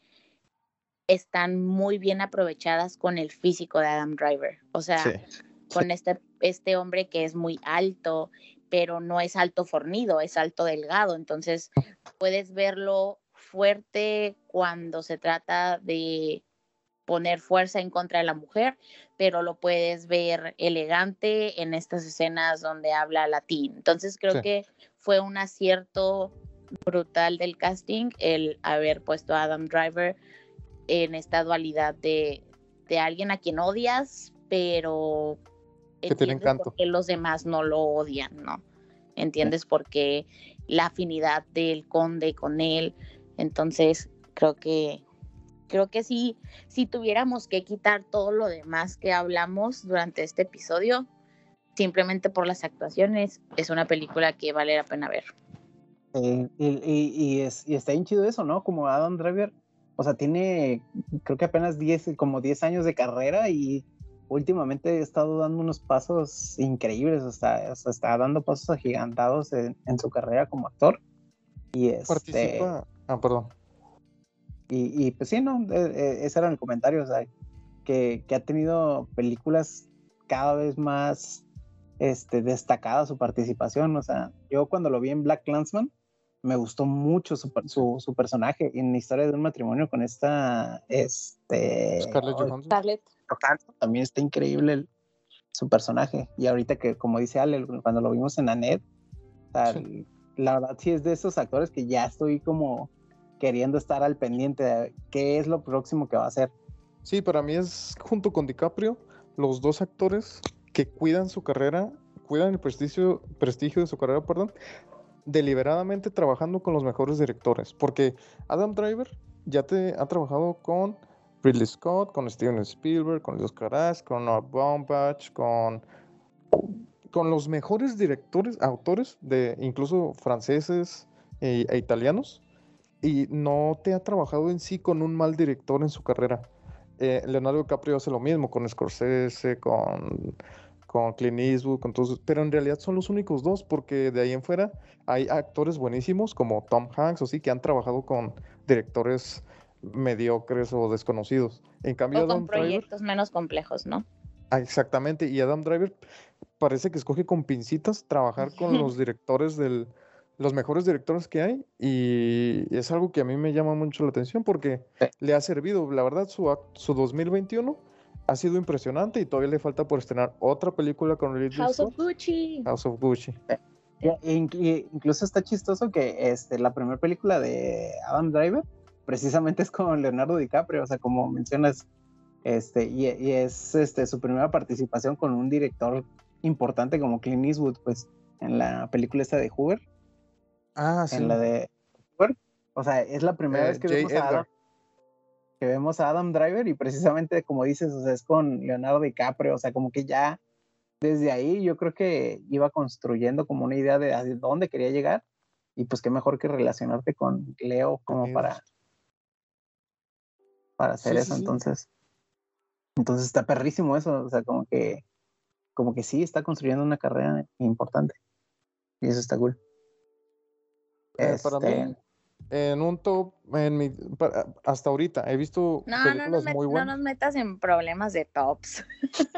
están muy bien aprovechadas con el físico de Adam Driver. O sea, Sí. con este, este hombre que es muy alto, pero no es alto fornido, es alto delgado. Entonces puedes verlo fuerte cuando se trata de poner fuerza en contra de la mujer, pero lo puedes ver elegante en estas escenas donde habla latín. Entonces creo Sí. que fue un acierto brutal del casting el haber puesto a Adam Driver en esta dualidad de, de alguien a quien odias, pero Que tiene encanto. por los demás no lo odian, ¿no? Entiendes por qué la afinidad del conde con él. Entonces, creo que creo que sí, si tuviéramos que quitar todo lo demás que hablamos durante este episodio, simplemente por las actuaciones, es una película que vale la pena ver. Eh, y, y- y es, y está bien chido eso, ¿no? Como Adam Driver, o sea, tiene creo que apenas 10, como 10 años de carrera y últimamente ha estado dando unos pasos increíbles, o sea, o sea, está dando pasos agigantados en, en su carrera como actor. Y este, Participa. Ah, perdón. Y, y, pues sí, no, Eh, eh, ese era mi comentario, o sea, que, que ha tenido películas cada vez más este, destacada su participación, o sea, yo cuando lo vi en Black Clansman, me gustó mucho su, su, su personaje en la historia de un matrimonio con esta, este, Scarlett ay, Johansson. También está increíble el- su personaje, y ahorita que, como dice Ale, cuando lo vimos en Annette, o sea, Sí. la verdad sí es de esos actores que ya estoy como queriendo estar al pendiente de qué es lo próximo que va a hacer. Sí, para mí es junto con DiCaprio los dos actores que cuidan su carrera, cuidan el prestigio, prestigio de su carrera, perdón, deliberadamente trabajando con los mejores directores. Porque Adam Driver ya te ha trabajado con Ridley Scott, con Steven Spielberg, con Los Caras, con Noah Baumbach, con, con los mejores directores, autores, de incluso franceses e- e italianos. Y no te ha trabajado en sí con un mal director en su carrera. Eh, Leonardo DiCaprio hace lo mismo con Scorsese, con, con Clint Eastwood, con todos, pero en realidad son los únicos dos, porque de ahí en fuera hay actores buenísimos como Tom Hanks o sí que han trabajado con directores mediocres o desconocidos. En cambio, o con Adam Driver, proyectos menos complejos, ¿no? ah, exactamente, y Adam Driver parece que escoge con pincitas trabajar con los directores del, los mejores directores que hay, y es algo que a mí me llama mucho la atención porque Sí. le ha servido. La verdad, su, su 2021 ha sido impresionante y todavía le falta por estrenar otra película con Ridley House of Scott, Gucci. House of Gucci. Ya, e y incluso está chistoso que este, la primera película de Adam Driver precisamente es con Leonardo DiCaprio, o sea, como mencionas, este, y, y es este, su primera participación con un director importante como Clint Eastwood, pues, en la película esta de Hoover, Ah, sí. en la de. O sea, es la primera Eh, vez que J. vemos, a Adam, que vemos a Adam Driver y precisamente como dices, o sea, es con Leonardo DiCaprio, o sea, como que ya desde ahí yo creo que iba construyendo como una idea de a dónde quería llegar y pues qué mejor que relacionarte con Leo como para para hacer Sí, eso, sí. entonces entonces está perrísimo eso, o sea, como que como que sí está construyendo una carrera importante y eso está cool. Eh, para mí, en un top, en mi, hasta ahorita, he visto no, películas no muy buenas. No nos metas en problemas de tops.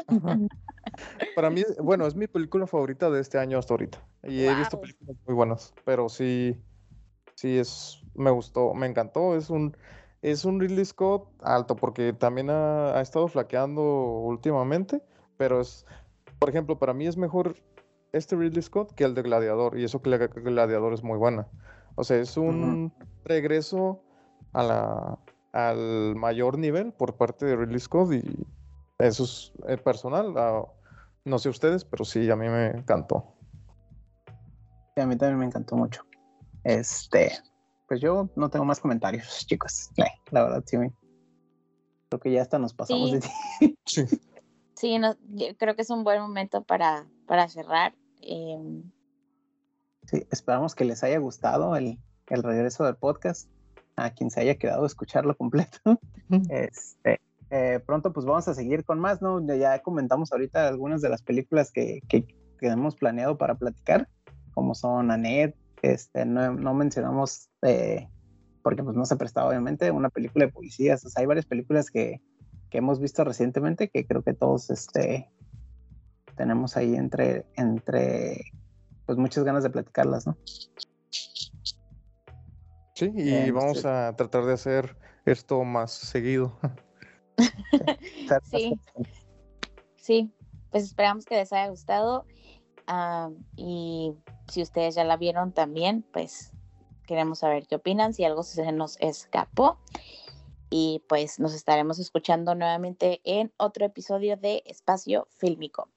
Para mí, bueno, es mi película favorita de este año hasta ahorita. Y he visto películas muy buenas, pero sí, sí es, me gustó, me encantó. Es un, es un Ridley Scott alto, porque también ha, ha estado flaqueando últimamente, pero es, por ejemplo, para mí es mejor este Ridley Scott que el de Gladiador, y eso que el Gladiador es muy buena. O sea, es un regreso a la, al mayor nivel por parte de Ridley Scott y eso es eh, personal. Ah, no sé ustedes, pero sí, a mí me encantó. Sí, a mí también me encantó mucho. Este, pues yo no tengo más comentarios, chicos. La verdad, sí, creo que ya hasta nos pasamos de ti. Sí, sí creo que es un buen momento para, para cerrar. Eh, Sí, esperamos que les haya gustado el, regreso del podcast. A quien se haya quedado a escucharlo completo. este, eh, pronto pues vamos a seguir con más, ¿no? Ya comentamos ahorita algunas de las películas que, que, hemos planeado para platicar, como son Annette, este, no, mencionamos, eh, porque pues no se prestaba obviamente, una película de policías, hay varias películas que, que, hemos visto recientemente que creo que todos este, tenemos ahí entre, entre pues muchas ganas de platicarlas, ¿no? Sí, y vamos a tratar de hacer esto más seguido. sí. sí, pues esperamos que les haya gustado. y si ustedes ya la vieron también, pues queremos saber qué opinan, si algo se nos escapó. Y pues nos estaremos escuchando nuevamente en otro episodio de Espacio Fílmico.